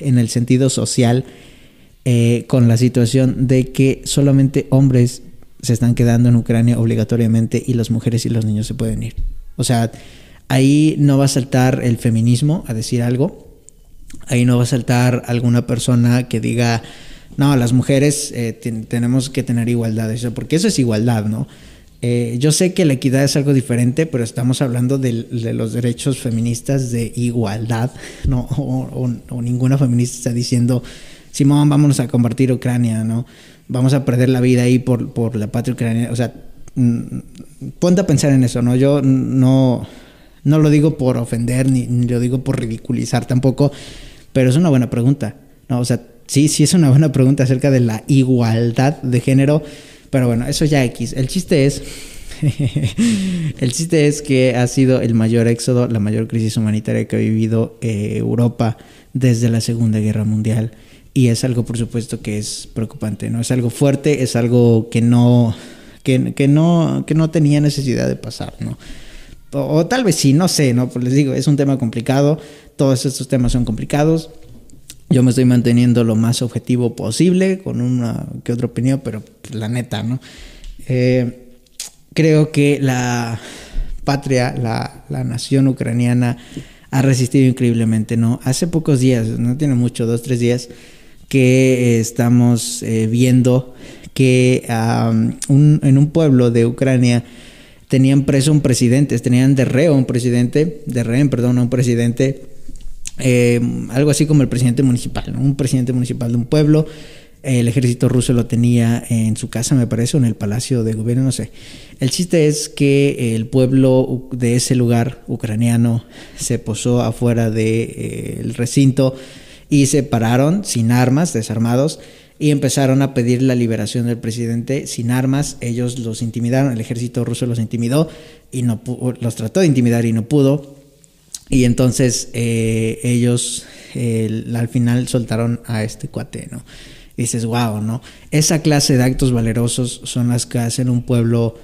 en el sentido social eh, con la situación de que solamente hombres se están quedando en Ucrania obligatoriamente y las mujeres y los niños se pueden ir? O sea, ahí no va a saltar el feminismo a decir algo, Ahí no va a saltar alguna persona que diga, no, las mujeres eh, tenemos que tener igualdad, eso, porque eso es igualdad, ¿no? Eh, yo sé que la equidad es algo diferente, pero estamos hablando de, los derechos feministas de igualdad, ¿no? O, ninguna feminista está diciendo, Simón, vámonos a compartir Ucrania, ¿no? Vamos a perder la vida ahí por, por la patria ucraniana. O sea, mm, ponte a pensar en eso, ¿no? Yo no, no lo digo por ofender, ni, lo digo por ridiculizar tampoco, pero es una buena pregunta. ¿no? O sea, sí, sí es una buena pregunta acerca de la igualdad de género, pero bueno, eso ya X. El chiste es, el chiste es que ha sido el mayor éxodo, la mayor crisis humanitaria que ha vivido eh, Europa desde la Segunda Guerra Mundial. Y es algo, por supuesto, que es preocupante, ¿no? Es algo fuerte, es algo que no, que, no, que no tenía necesidad de pasar, ¿no? O, tal vez sí, no sé, ¿no? Pues les digo, es un tema complicado, todos estos temas son complicados. Yo me estoy manteniendo lo más objetivo posible, con una que otra opinión, pero la neta, ¿no? Eh, creo que la patria, la, la, nación ucraniana ha resistido increíblemente, ¿no? Hace pocos días, no tiene mucho, dos, tres días, que estamos eh, viendo que en un pueblo de Ucrania tenían preso un presidente, tenían de reo un presidente, de rehén, perdón, un presidente, eh, algo así como el presidente municipal, un presidente municipal de un pueblo. El ejército ruso lo tenía en su casa, me parece, o en el palacio de gobierno, no sé. El chiste es que el pueblo de ese lugar ucraniano se posó afuera del de, eh, recinto y se pararon sin armas, desarmados, y empezaron a pedir la liberación del presidente sin armas. Ellos los intimidaron, el ejército ruso los intimidó y no los trató de intimidar y no pudo. Y entonces eh, ellos al final soltaron a este cuate, ¿no? Dices, wow, ¿no? Esa clase de actos valerosos son las que hacen un pueblo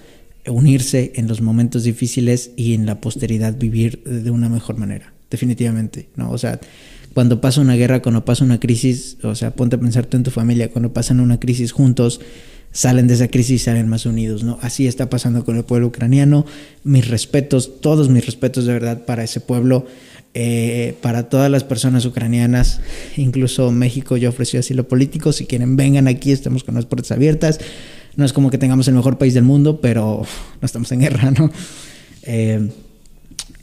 unirse en los momentos difíciles y en la posteridad vivir de una mejor manera, definitivamente, ¿no? O sea, cuando pasa una guerra, cuando pasa una crisis, o sea, ponte a pensar tú en tu familia, cuando pasan una crisis juntos, salen de esa crisis y salen más unidos, ¿no? Así está pasando con el pueblo ucraniano. Mis respetos, todos mis respetos de verdad para ese pueblo, eh, para todas las personas ucranianas, incluso México ya ofreció asilo político, si quieren vengan aquí, estamos con las puertas abiertas. No es como que tengamos el mejor país del mundo, pero no estamos en guerra, ¿no? Eh,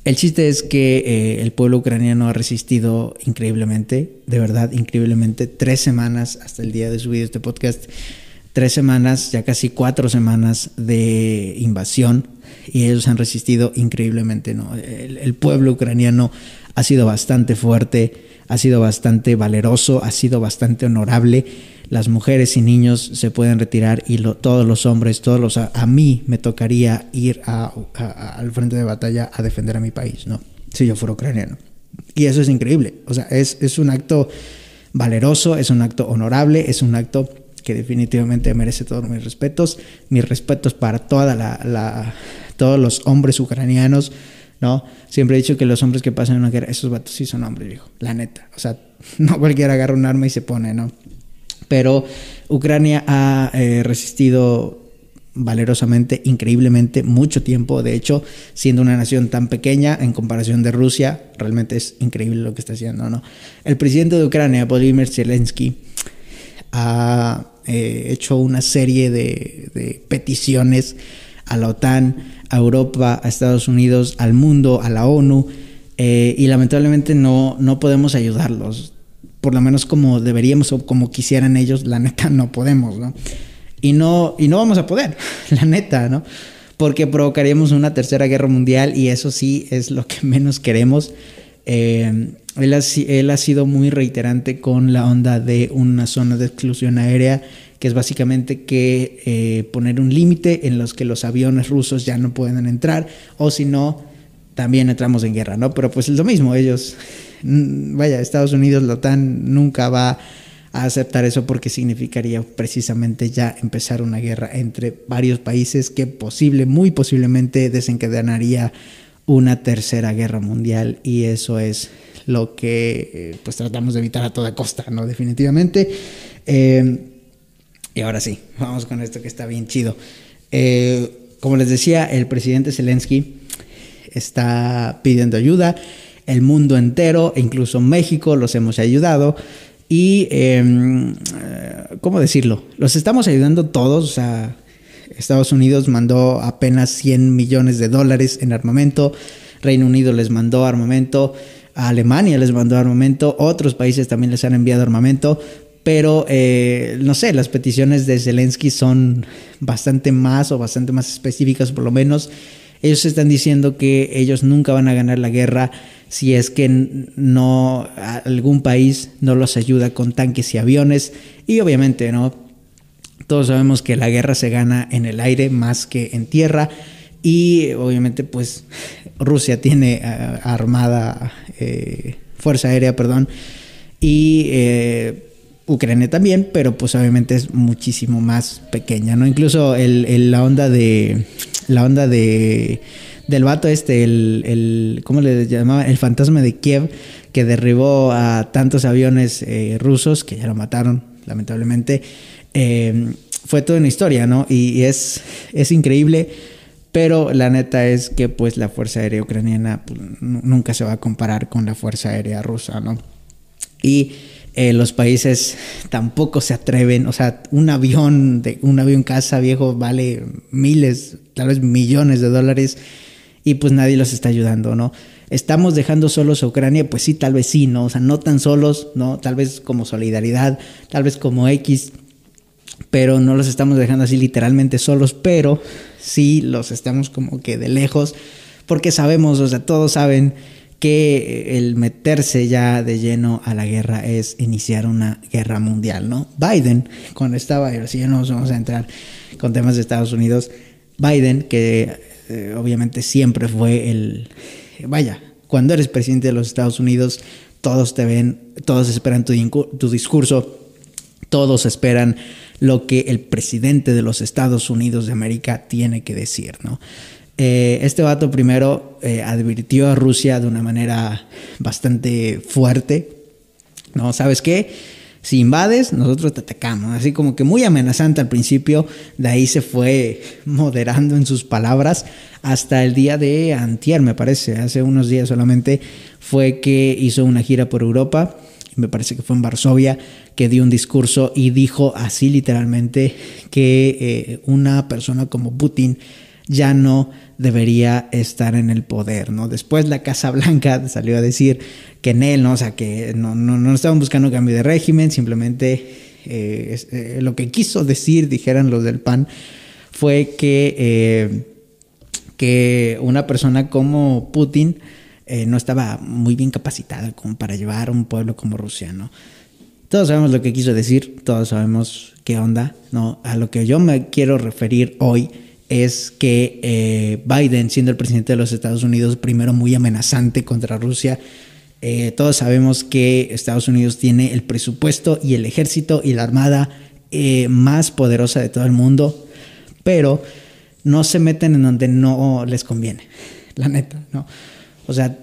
el chiste es que eh, el pueblo ucraniano ha resistido increíblemente, de verdad, increíblemente, tres semanas hasta el día de subir este podcast, tres semanas, ya casi cuatro semanas de invasión y ellos han resistido increíblemente. ¿no? El, pueblo ucraniano ha sido bastante fuerte, ha sido bastante valeroso, ha sido bastante honorable las mujeres y niños se pueden retirar y todos los hombres, todos los... A, mí me tocaría ir al frente de batalla a defender a mi país, ¿no? Si yo fuera ucraniano. Y eso es increíble. O sea, es, es un acto valeroso, es un acto honorable, es un acto que definitivamente merece todos mis respetos. Mis respetos para toda la, todos los hombres ucranianos, ¿no? Siempre he dicho que los hombres que pasan una guerra, esos vatos sí son hombres, viejo. La neta. O sea, no cualquiera agarra un arma y se pone, ¿no? Pero Ucrania ha eh, resistido valerosamente, increíblemente, mucho tiempo. De hecho, siendo una nación tan pequeña en comparación de Rusia, realmente es increíble lo que está haciendo. ¿no? El presidente de Ucrania, Volodymyr Zelensky, ha eh, hecho una serie de, peticiones a la OTAN, a Europa, a Estados Unidos, al mundo, a la ONU, eh, y lamentablemente no, no podemos ayudarlos. Por lo menos como deberíamos o como quisieran ellos, la neta no podemos, ¿no? Y no, y no vamos a poder, la neta, ¿no? Porque provocaríamos una tercera guerra mundial y eso sí es lo que menos queremos. Eh, él, ha, él, ha, sido muy reiterante con la onda de una zona de exclusión aérea, que es básicamente que eh, poner un límite en los que los aviones rusos ya no pueden entrar, o si no, también entramos en guerra, ¿no? Pero pues es lo mismo, ellos, vaya, Estados Unidos, la OTAN nunca va a aceptar eso porque significaría precisamente ya empezar una guerra entre varios países que posible, muy posiblemente desencadenaría una tercera guerra mundial y eso es lo que eh, pues tratamos de evitar a toda costa, ¿no? Definitivamente. Eh, y ahora sí, vamos con esto que está bien chido. Eh, como les decía, el presidente Zelensky está pidiendo ayuda. El mundo entero, incluso México, los hemos ayudado. Y, em, eh, ¿cómo decirlo? Los estamos ayudando todos. O sea, Estados Unidos mandó apenas 100 millones de dólares en armamento. Reino Unido les mandó armamento. Alemania les mandó armamento. Otros países también les han enviado armamento. Pero, eh, no sé, las peticiones de Zelensky son bastante más o bastante más específicas, por lo menos. Ellos están diciendo que ellos nunca van a ganar la guerra si es que no algún país no los ayuda con tanques y aviones. Y obviamente no todos sabemos que la guerra se gana en el aire más que en tierra. Y obviamente pues Rusia tiene armada eh, fuerza aérea perdón. Y eh, Ucrania también, pero pues obviamente es muchísimo más pequeña, ¿no? Incluso el, la onda de la onda de del vato este, el, el, ¿cómo le llamaba? El fantasma de Kiev, que derribó a tantos aviones eh, rusos, que ya lo mataron, lamentablemente. Eh, fue toda una historia, ¿no? Y, es, es increíble, pero la neta es que pues la Fuerza Aérea Ucraniana pues, nunca se va a comparar con la Fuerza Aérea Rusa, ¿no? Y eh, los países tampoco se atreven, o sea, un avión de un avión casa viejo vale miles, tal vez millones de dólares y pues nadie los está ayudando, ¿no? ¿Estamos dejando solos a Ucrania? Pues sí, tal vez sí, ¿no? O sea, no tan solos, ¿no? Tal vez como solidaridad, tal vez como X, pero no los estamos dejando así literalmente solos, pero sí los estamos como que de lejos, porque sabemos, o sea, todos saben que el meterse ya de lleno a la guerra es iniciar una guerra mundial, ¿no? Biden, cuando estaba, así ya no vamos a entrar con temas de Estados Unidos, Biden, que eh, obviamente siempre fue el, vaya, cuando eres presidente de los Estados Unidos, todos te ven, todos esperan tu, tu discurso, todos esperan lo que el presidente de los Estados Unidos de América tiene que decir, ¿no? Eh, este vato primero eh, advirtió a Rusia de una manera bastante fuerte, ¿no? ¿Sabes qué? si invades, nosotros te atacamos. Así como que muy amenazante al principio, de ahí se fue moderando en sus palabras hasta el día de antier, me parece, hace unos días solamente, fue que hizo una gira por Europa, me parece que fue en Varsovia, que dio un discurso y dijo así literalmente que eh, una persona como Putin ya no debería estar en el poder, ¿no? Después la Casa Blanca salió a decir que en él, ¿no? O sea, que no, no, no estaban buscando cambio de régimen, simplemente eh, eh, lo que quiso decir, dijeran los del PAN, fue que, eh, que una persona como Putin no estaba muy bien capacitada como para llevar a un pueblo como Rusia, ¿no? Todos sabemos lo que quiso decir, todos sabemos qué onda, ¿no? A lo que yo me quiero referir hoy es que eh, Biden, siendo el presidente de los Estados Unidos, primero muy amenazante contra Rusia, eh, todos sabemos que Estados Unidos tiene el presupuesto y el ejército y la armada eh, más poderosa de todo el mundo, pero no se meten en donde no les conviene, la neta, ¿no? O sea,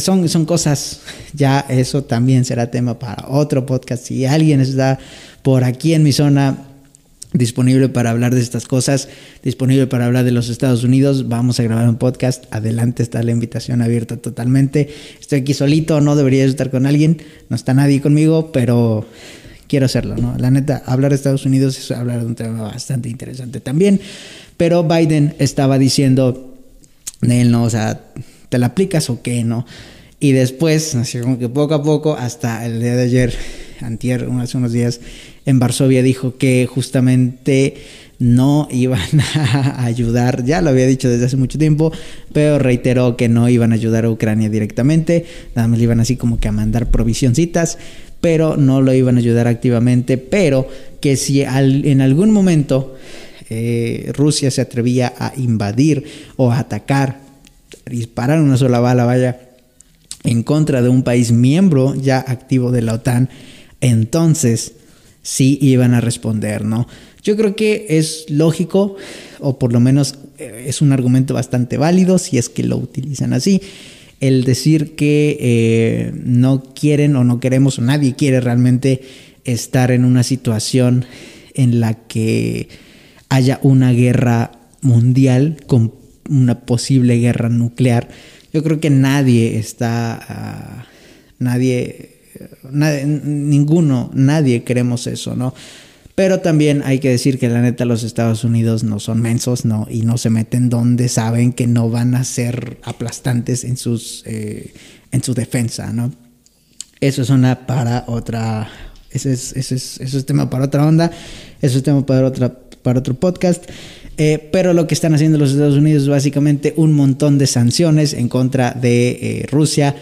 son, son cosas, ya eso también será tema para otro podcast. Si alguien está por aquí en mi zona disponible para hablar de estas cosas, disponible para hablar de los Estados Unidos, vamos a grabar un podcast. Adelante está la invitación abierta totalmente. Estoy aquí solito, no debería estar con alguien, no está nadie conmigo, pero quiero hacerlo, ¿no? La neta, hablar de Estados Unidos es hablar de un tema bastante interesante también. Pero Biden estaba diciendo, él no, o sea, ¿te la aplicas o qué, no? Y después, así como que poco a poco, hasta el día de ayer, antier, hace unos días, en Varsovia dijo que justamente no iban a ayudar, ya lo había dicho desde hace mucho tiempo, pero reiteró que no iban a ayudar a Ucrania directamente, nada más le iban así como que a mandar provisioncitas, pero no lo iban a ayudar activamente, pero que si en algún momento eh, Rusia se atrevía a invadir o a atacar, disparar una sola bala, vaya, en contra de un país miembro ya activo de la OTAN, entonces sí iban a responder, ¿no? Yo creo que es lógico, o por lo menos eh, es un argumento bastante válido si es que lo utilizan así, el decir que eh, no quieren o no queremos o nadie quiere realmente estar en una situación en la que haya una guerra mundial con una posible guerra nuclear. Yo creo que nadie está, ah, nadie, ninguno, nadie queremos eso, ¿no? Pero también hay que decir que la neta los Estados Unidos no son mensos, ¿no? Y no se meten donde saben que no van a ser aplastantes en, sus, eh, en su defensa, ¿no? Eso es una para otra, ese es, ese es, eso es tema para otra onda, eso es tema para, otra, para otro podcast. Eh, pero lo que están haciendo los Estados Unidos es básicamente un montón de sanciones en contra de eh, Rusia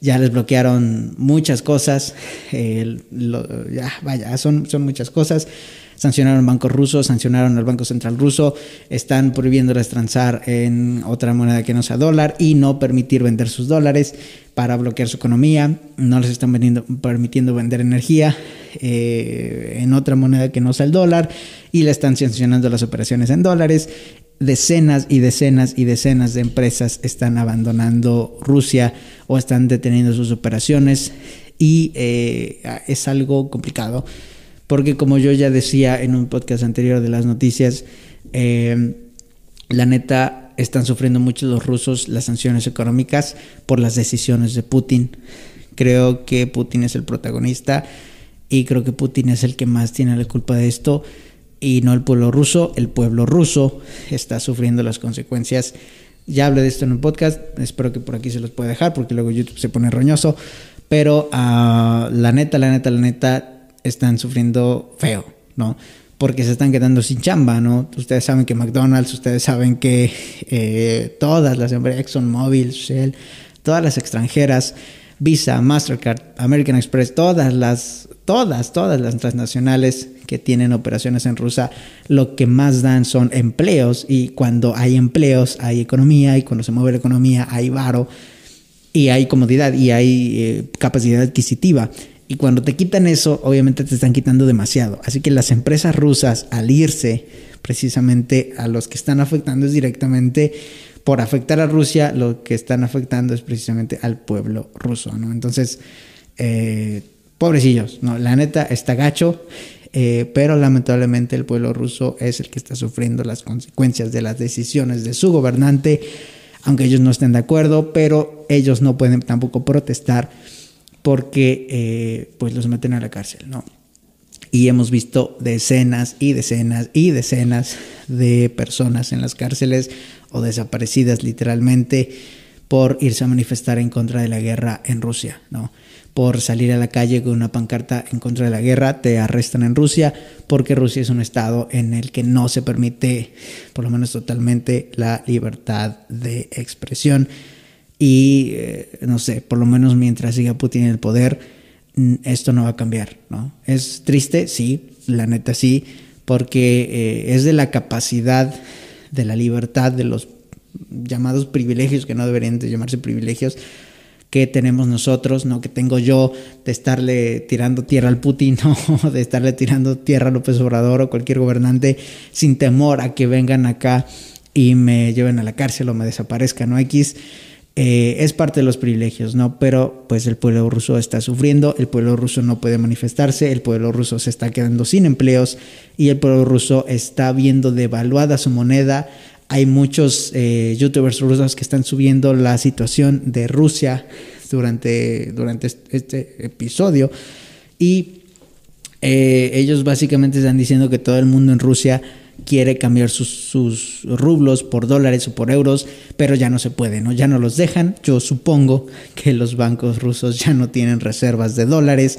ya les bloquearon muchas cosas, ya, vaya, son, son muchas cosas. Sancionaron al banco ruso, sancionaron al Banco Central ruso, están prohibiéndoles transar en otra moneda que no sea dólar y no permitir vender sus dólares para bloquear su economía, no les están permitiendo vender energía eh, en otra moneda que no sea el dólar y le están sancionando las operaciones en dólares decenas y decenas y decenas de empresas están abandonando Rusia o están deteniendo sus operaciones y eh, es algo complicado porque como yo ya decía en un podcast anterior de las noticias, eh, la neta están sufriendo mucho los rusos las sanciones económicas por las decisiones de Putin. Creo que Putin es el protagonista y creo que Putin es el que más tiene la culpa de esto y no el pueblo ruso. El pueblo ruso está sufriendo las consecuencias. Ya hablé de esto en un podcast, espero que por aquí se los pueda dejar porque luego YouTube se pone roñoso. Pero uh, la neta, la neta, la neta, están sufriendo feo, ¿no? Porque se están quedando sin chamba, ¿no? Ustedes saben que McDonald's, ustedes saben que eh, todas las empresas, ExxonMobil, Shell, todas las extranjeras, Visa, Mastercard, American Express, todas las, todas, todas las transnacionales que tienen operaciones en Rusia, lo que más dan son empleos y cuando hay empleos hay economía y cuando se mueve la economía hay varo y hay comodidad y hay eh, capacidad adquisitiva. Y cuando te quitan eso, obviamente te están quitando demasiado. Así que las empresas rusas, al irse precisamente a los que están afectando es directamente por afectar a Rusia, lo que están afectando es precisamente al pueblo ruso, ¿no? Entonces, eh, pobrecillos, ¿no? La neta está gacho. Eh, pero lamentablemente el pueblo ruso es el que está sufriendo las consecuencias de las decisiones de su gobernante, aunque ellos no estén de acuerdo, pero ellos no pueden tampoco protestar porque eh, pues los meten a la cárcel, ¿no? Y hemos visto decenas y decenas y decenas de personas en las cárceles o desaparecidas literalmente por irse a manifestar en contra de la guerra en Rusia, ¿no? por salir a la calle con una pancarta en contra de la guerra, te arrestan en Rusia, porque Rusia es un estado en el que no se permite, por lo menos totalmente, la libertad de expresión. Y eh, no sé, por lo menos mientras siga Putin en el poder, esto no va a cambiar, ¿no? Es triste, sí, la neta sí, porque eh, es de la capacidad de la libertad, de los llamados privilegios, que no deberían de llamarse privilegios, que tenemos nosotros, no que tengo yo de estarle tirando tierra al Putin, o de estarle tirando tierra a López Obrador o cualquier gobernante sin temor a que vengan acá y me lleven a la cárcel o me desaparezcan, ¿no? X. eh, es parte de los privilegios, ¿no? Pero pues el pueblo ruso está sufriendo, el pueblo ruso no puede manifestarse, el pueblo ruso se está quedando sin empleos y el pueblo ruso está viendo devaluada su moneda. Hay muchos eh, youtubers rusos que están subiendo la situación de Rusia durante, durante este episodio y eh, ellos básicamente están diciendo que todo el mundo en Rusia quiere cambiar sus, rublos por dólares o por euros, pero ya no se puede, ¿no? Ya no los dejan. Yo supongo que los bancos rusos ya no tienen reservas de dólares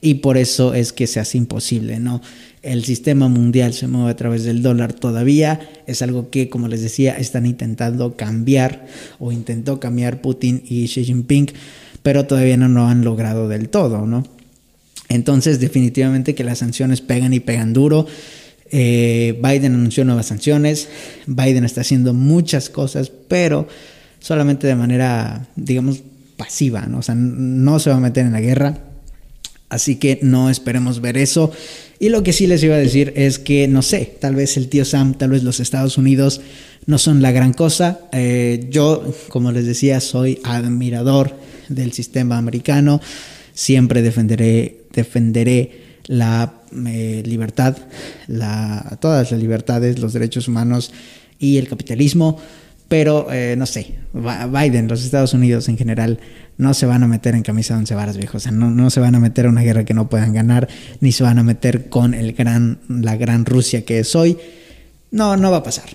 y por eso es que se hace imposible, ¿no? El sistema mundial se mueve a través del dólar todavía, es algo que, como les decía, están intentando cambiar o intentó cambiar Putin y Xi Jinping, pero todavía no lo han logrado del todo, ¿no? Entonces, definitivamente que las sanciones pegan y pegan duro. Eh, Biden anunció nuevas sanciones, Biden está haciendo muchas cosas, pero solamente de manera, digamos, pasiva, ¿no? O sea, no se va a meter en la guerra, así que no esperemos ver eso. Y lo que sí les iba a decir es que, no sé, tal vez el tío Sam, tal vez los Estados Unidos no son la gran cosa. Eh, yo, como les decía, soy admirador del sistema americano, siempre defenderé, defenderé la eh, libertad, la, todas las libertades, los derechos humanos y el capitalismo, pero eh, no sé, Biden, los Estados Unidos en general, no se van a meter en camisa de once varas, viejos, o sea, no, no, se van a meter a una guerra que no puedan ganar, ni se van a meter con el gran, la gran Rusia que es hoy. No, no va a pasar.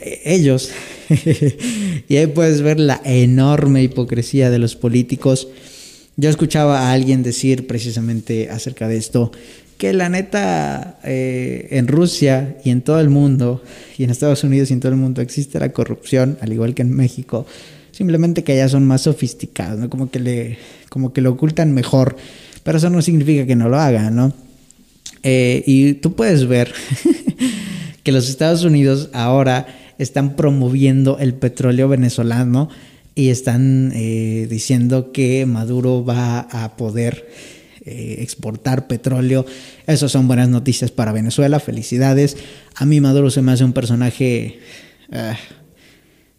E, ellos, y ahí puedes ver la enorme hipocresía de los políticos yo escuchaba a alguien decir precisamente acerca de esto, que la neta eh, en Rusia y en todo el mundo, y en Estados Unidos y en todo el mundo existe la corrupción, al igual que en México, simplemente que allá son más sofisticados, ¿no? Como que, le, como que lo ocultan mejor, pero eso no significa que no lo hagan, ¿no? Eh, y tú puedes ver que los Estados Unidos ahora están promoviendo el petróleo venezolano y están eh, diciendo que Maduro va a poder eh, exportar petróleo. Esas son buenas noticias para Venezuela, felicidades. A mí Maduro se me hace un personaje ah,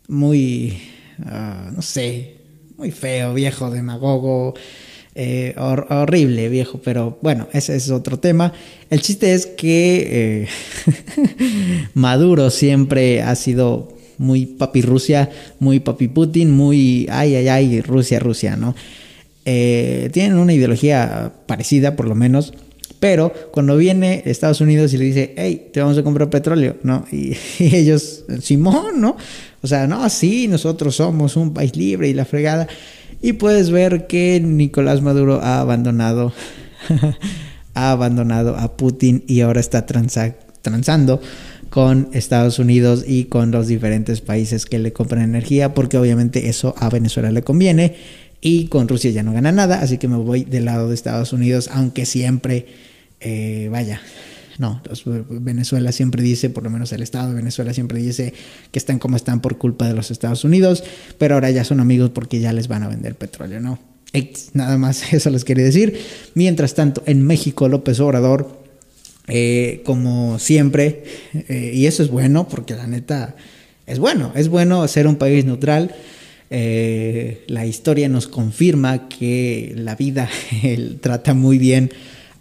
muy, ah, no sé, muy feo, viejo, demagogo. Eh, horrible, viejo, pero bueno, ese es otro tema. El chiste es que Maduro siempre ha sido muy papi Rusia, muy papi Putin, muy ay, ay, ay, Rusia, Rusia, ¿no? Eh, tienen una ideología parecida, por lo menos, pero cuando viene Estados Unidos y le dice, hey, te vamos a comprar petróleo, ¿no? Y, ellos, Simón, ¿no? O sea, no, sí, nosotros somos un país libre y la fregada. Y puedes ver que Nicolás Maduro ha abandonado, ha abandonado a Putin y ahora está transando con Estados Unidos y con los diferentes países que le compran energía, porque obviamente eso a Venezuela le conviene y con Rusia ya no gana nada, así que me voy del lado de Estados Unidos, aunque siempre, eh, vaya, no, Venezuela siempre dice, por lo menos el Estado de Venezuela siempre dice que están como están por culpa de los Estados Unidos, pero ahora ya son amigos porque ya les van a vender petróleo, ¿no? Nada más eso les quería decir. Mientras tanto, en México, López Obrador eh, como siempre, eh, y eso es bueno, porque la neta es bueno, es bueno ser un país neutral. Eh, la historia nos confirma que la vida trata muy bien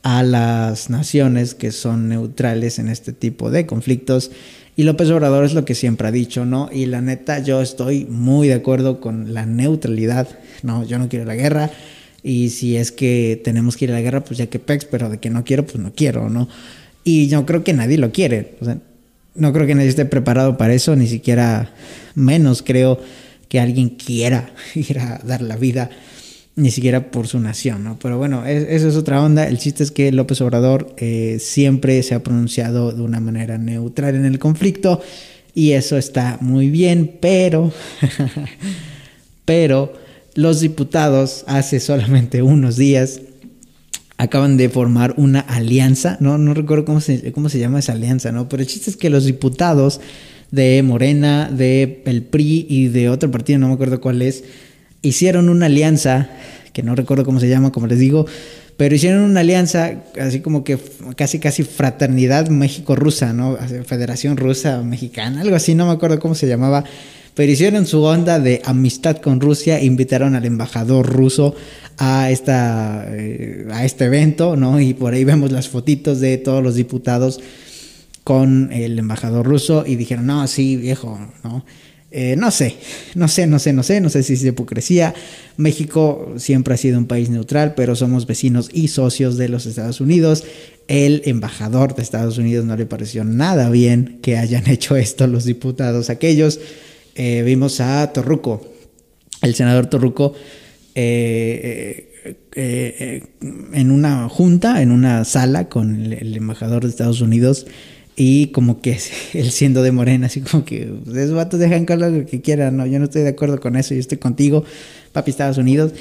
a las naciones que son neutrales en este tipo de conflictos. Y López Obrador es lo que siempre ha dicho, ¿no? Y la neta, yo estoy muy de acuerdo con la neutralidad. No, yo no quiero la guerra. Y si es que tenemos que ir a la guerra, pues ya que pex, pero de que no quiero, pues no quiero, ¿no? Y yo creo que nadie lo quiere. O sea, no creo que nadie esté preparado para eso, ni siquiera menos creo que alguien quiera ir a dar la vida, ni siquiera por su nación, ¿no? Pero bueno, eso es otra onda. El chiste es que López Obrador eh, siempre se ha pronunciado de una manera neutral en el conflicto y eso está muy bien, pero, pero los diputados hace solamente unos días acaban de formar una alianza, no, no recuerdo cómo se, cómo se llama esa alianza, ¿no? Pero el chiste es que los diputados de Morena, de el PRI y de otro partido, no me acuerdo cuál es, hicieron una alianza que no recuerdo cómo se llama, como les digo, pero hicieron una alianza, así como que casi, casi fraternidad México-Rusa, ¿no? Federación Rusa Mexicana, algo así, no me acuerdo cómo se llamaba, pero hicieron su onda de amistad con Rusia, invitaron al embajador ruso a, esta, eh, a este evento, ¿no? Y por ahí vemos las fotitos de todos los diputados con el embajador ruso y dijeron, no, sí, viejo, ¿no? Eh, no sé, no sé, no sé, no sé, no sé si es hipocresía. México siempre ha sido un país neutral, pero somos vecinos y socios de los Estados Unidos. El embajador de Estados Unidos no le pareció nada bien que hayan hecho esto los diputados aquellos. Eh, vimos a Torruco, el senador Torruco, eh, en una junta, en una sala con el embajador de Estados Unidos y como que él siendo de morena, así como que esos vatos dejan con lo que quieran, no, yo no estoy de acuerdo con eso, yo estoy contigo, papi Estados Unidos.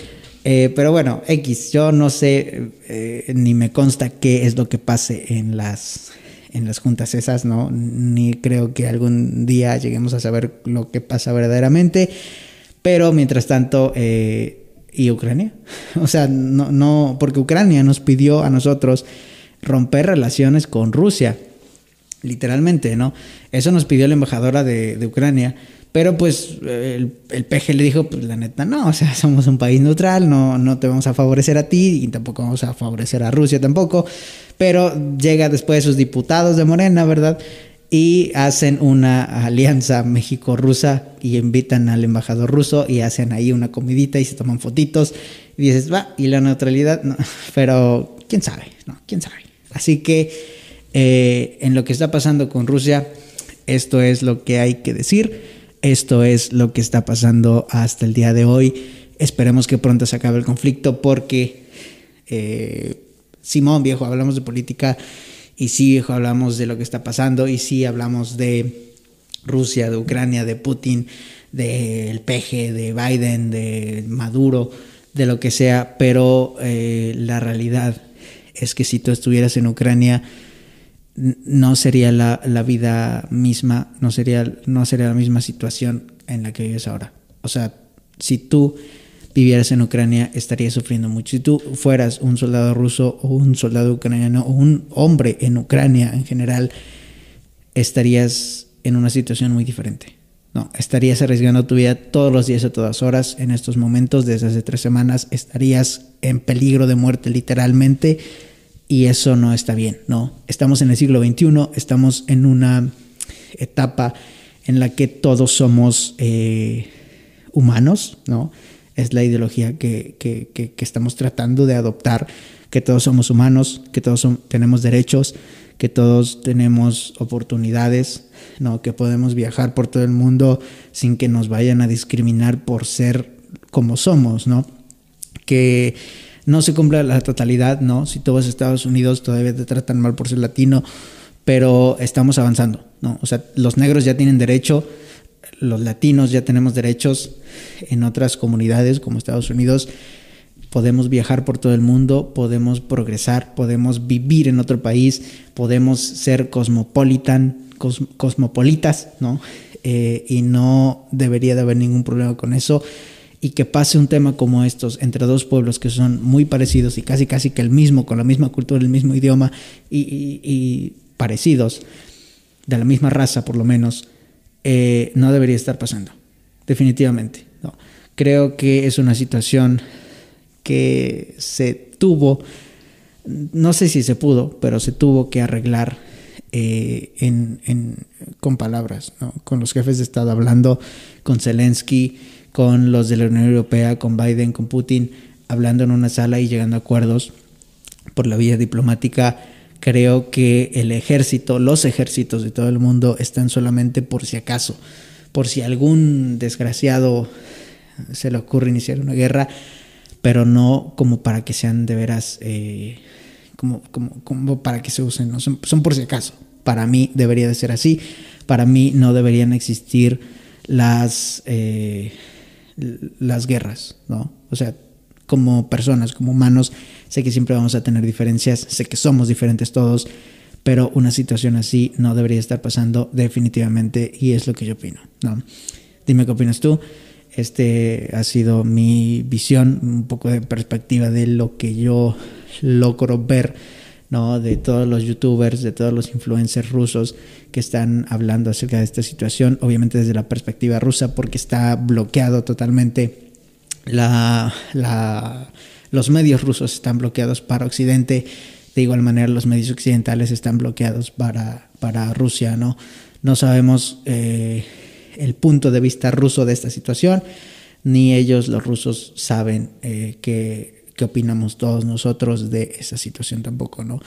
Eh, pero bueno, X, yo no sé eh, ni me consta qué es lo que pase en las, en las juntas esas, ¿no? Ni creo que algún día lleguemos a saber lo que pasa verdaderamente. Pero mientras tanto, eh, ¿y Ucrania? O sea, no, no, porque Ucrania nos pidió a nosotros romper relaciones con Rusia literalmente, ¿no? Eso nos pidió la embajadora de, Ucrania, pero pues el, el, PG le dijo, pues la neta, no, o sea, somos un país neutral, no, no te vamos a favorecer a ti y tampoco vamos a favorecer a Rusia tampoco, pero llega después sus diputados de Morena, ¿verdad? Y hacen una alianza México-Rusa y invitan al embajador ruso y hacen ahí una comidita y se toman fotitos y dices, va, y la neutralidad, no, pero quién sabe, ¿no? ¿Quién sabe? Así que eh, en lo que está pasando con Rusia, esto es lo que hay que decir, esto es lo que está pasando hasta el día de hoy. Esperemos que pronto se acabe el conflicto porque, eh, Simón, viejo, hablamos de política y sí, viejo, hablamos de lo que está pasando y sí, hablamos de Rusia, de Ucrania, de Putin, del PG, de Biden, de Maduro, de lo que sea, pero eh, la realidad es que si tú estuvieras en Ucrania, no sería la, vida misma, no sería, no sería la misma situación en la que vives ahora. O sea, si tú vivieras en Ucrania, estarías sufriendo mucho. Si tú fueras un soldado ruso o un soldado ucraniano o un hombre en Ucrania en general, estarías en una situación muy diferente. No, estarías arriesgando tu vida todos los días a todas horas. En estos momentos, desde hace tres semanas, estarías en peligro de muerte literalmente y eso no está bien, ¿no? Estamos en el siglo XXI, estamos en una etapa en la que todos somos eh, humanos, ¿no? Es la ideología que, que, que, estamos tratando de adoptar, que todos somos humanos, que todos tenemos derechos, que todos tenemos oportunidades, ¿no? Que podemos viajar por todo el mundo sin que nos vayan a discriminar por ser como somos, ¿no? Que no se cumple la totalidad, ¿no? Si tú vas Estados Unidos todavía te tratan mal por ser latino, pero estamos avanzando, ¿no? O sea, los negros ya tienen derecho, los latinos ya tenemos derechos en otras comunidades como Estados Unidos. Podemos viajar por todo el mundo, podemos progresar, podemos vivir en otro país, podemos ser cosmopolitan, cosmopolitas, ¿no? Eh, y no debería de haber ningún problema con eso y que pase un tema como estos entre dos pueblos que son muy parecidos y casi casi que el mismo, con la misma cultura, el mismo idioma y, parecidos, de la misma raza por lo menos, eh, no debería estar pasando, definitivamente. No. Creo que es una situación que se tuvo, no sé si se pudo, pero se tuvo que arreglar eh, en, con palabras, con los jefes de Estado hablando, con Zelensky con los de la Unión Europea, con Biden, con Putin, hablando en una sala y llegando a acuerdos por la vía diplomática. Creo que el ejército, los ejércitos de todo el mundo están solamente por si acaso, por si algún desgraciado se le ocurre iniciar una guerra, pero no como para que sean de veras, eh, como, como, para que se usen, ¿no? son, por si acaso. Para mí debería de ser así, para mí no deberían existir las... Eh, las guerras, ¿no? O sea, como personas, como humanos, sé que siempre vamos a tener diferencias, sé que somos diferentes todos, pero una situación así no debería estar pasando definitivamente y es lo que yo opino, ¿no? Dime qué opinas tú. Este ha sido mi visión, un poco de perspectiva de lo que yo logro ver, ¿no? De todos los youtubers, de todos los influencers rusos que están hablando acerca de esta situación, obviamente desde la perspectiva rusa, porque está bloqueado totalmente los medios rusos están bloqueados para Occidente, de igual manera los medios occidentales están bloqueados para, para Rusia, ¿no? No sabemos eh, el punto de vista ruso de esta situación, ni ellos, los rusos, saben eh, qué, qué, opinamos todos nosotros de esa situación tampoco, ¿no?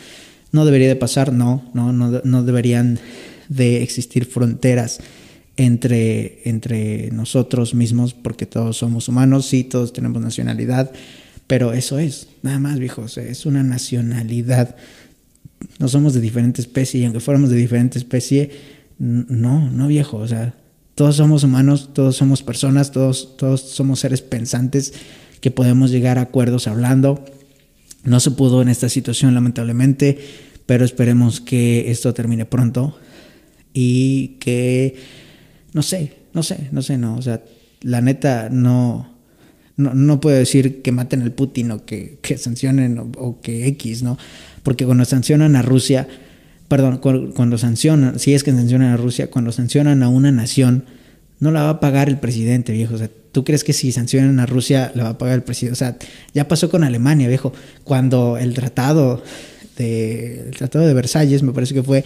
No debería de pasar, no, no, no, no deberían de existir fronteras entre, entre nosotros mismos, porque todos somos humanos, sí, todos tenemos nacionalidad, pero eso es, nada más, viejos, es una nacionalidad. No somos de diferente especie, y aunque fuéramos de diferente especie, no, no viejo, o sea, todos somos humanos, todos somos personas, todos, todos somos seres pensantes que podemos llegar a acuerdos hablando. No se pudo en esta situación, lamentablemente, pero esperemos que esto termine pronto y que, no sé, no sé, no sé, no, o sea, la neta no, no, no puedo decir que maten al Putin o que, que sancionen o, o, que X, ¿no? Porque cuando sancionan a Rusia, perdón, cuando, sancionan, si es que sancionan a Rusia, cuando sancionan a una nación, no la va a pagar el presidente, viejo. O sea, ¿tú crees que si sancionan a Rusia la va a pagar el presidente? O sea, ya pasó con Alemania, viejo. Cuando el tratado de, el tratado de Versalles, me parece que fue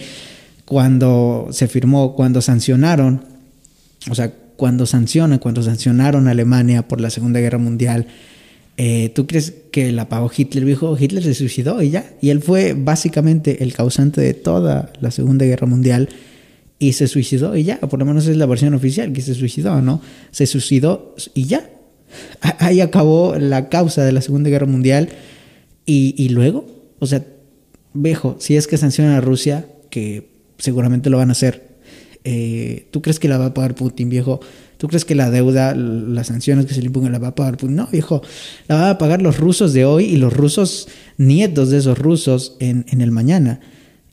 cuando se firmó, cuando sancionaron, o sea, cuando sancionan, cuando sancionaron a Alemania por la Segunda Guerra Mundial, eh, ¿Tú crees que la pagó Hitler, viejo? Hitler se suicidó y ya. Y él fue básicamente el causante de toda la Segunda Guerra Mundial y se suicidó y ya. Por lo menos es la versión oficial que se suicidó, ¿no? Se suicidó y ya. Ahí acabó la causa de la Segunda Guerra Mundial. Y, y luego, o sea, viejo, si es que sancionan a Rusia, que seguramente lo van a hacer, eh, ¿tú crees que la va a pagar Putin, viejo? ¿Tú crees que la deuda, las sanciones que se le impongan la va a pagar? Pues no, viejo, la van a pagar los rusos de hoy y los rusos nietos de esos rusos en, en el mañana.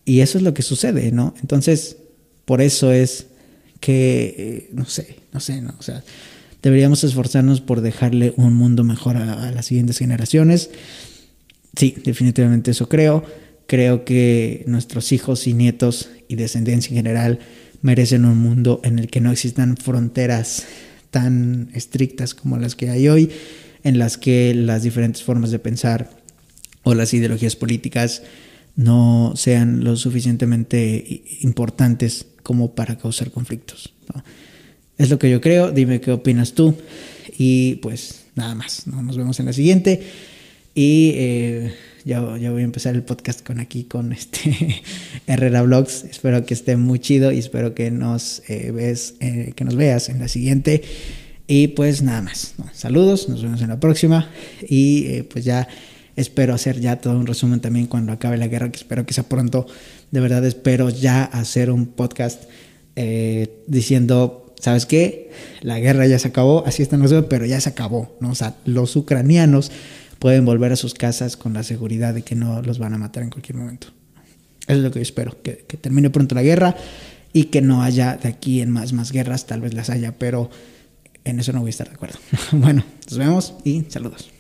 Y eso es lo que sucede, ¿no? Entonces, por eso es que, eh, no sé, no sé, no, o sea, deberíamos esforzarnos por dejarle un mundo mejor a, a las siguientes generaciones. Sí, definitivamente eso creo. Creo que nuestros hijos y nietos y descendencia en general merecen un mundo en el que no existan fronteras tan estrictas como las que hay hoy, en las que las diferentes formas de pensar o las ideologías políticas no sean lo suficientemente importantes como para causar conflictos. ¿no? Es lo que yo creo, dime qué opinas tú y pues nada más, ¿no? nos vemos en la siguiente y... Eh, ya, ya voy a empezar el podcast con aquí, con este Herrera Vlogs. Espero que esté muy chido y espero que nos, eh, ves, eh, que nos veas en la siguiente. Y pues nada más. ¿no? Saludos, nos vemos en la próxima. Y eh, pues ya espero hacer ya todo un resumen también cuando acabe la guerra, que espero que sea pronto. De verdad espero ya hacer un podcast eh, diciendo, ¿sabes qué? La guerra ya se acabó, así está, no sé, pero ya se acabó, ¿no? O sea, los ucranianos pueden volver a sus casas con la seguridad de que no los van a matar en cualquier momento. Eso es lo que yo espero, que termine pronto la guerra y que no haya de aquí en más, más guerras, tal vez las haya, pero en eso no voy a estar de acuerdo. bueno, nos vemos y saludos.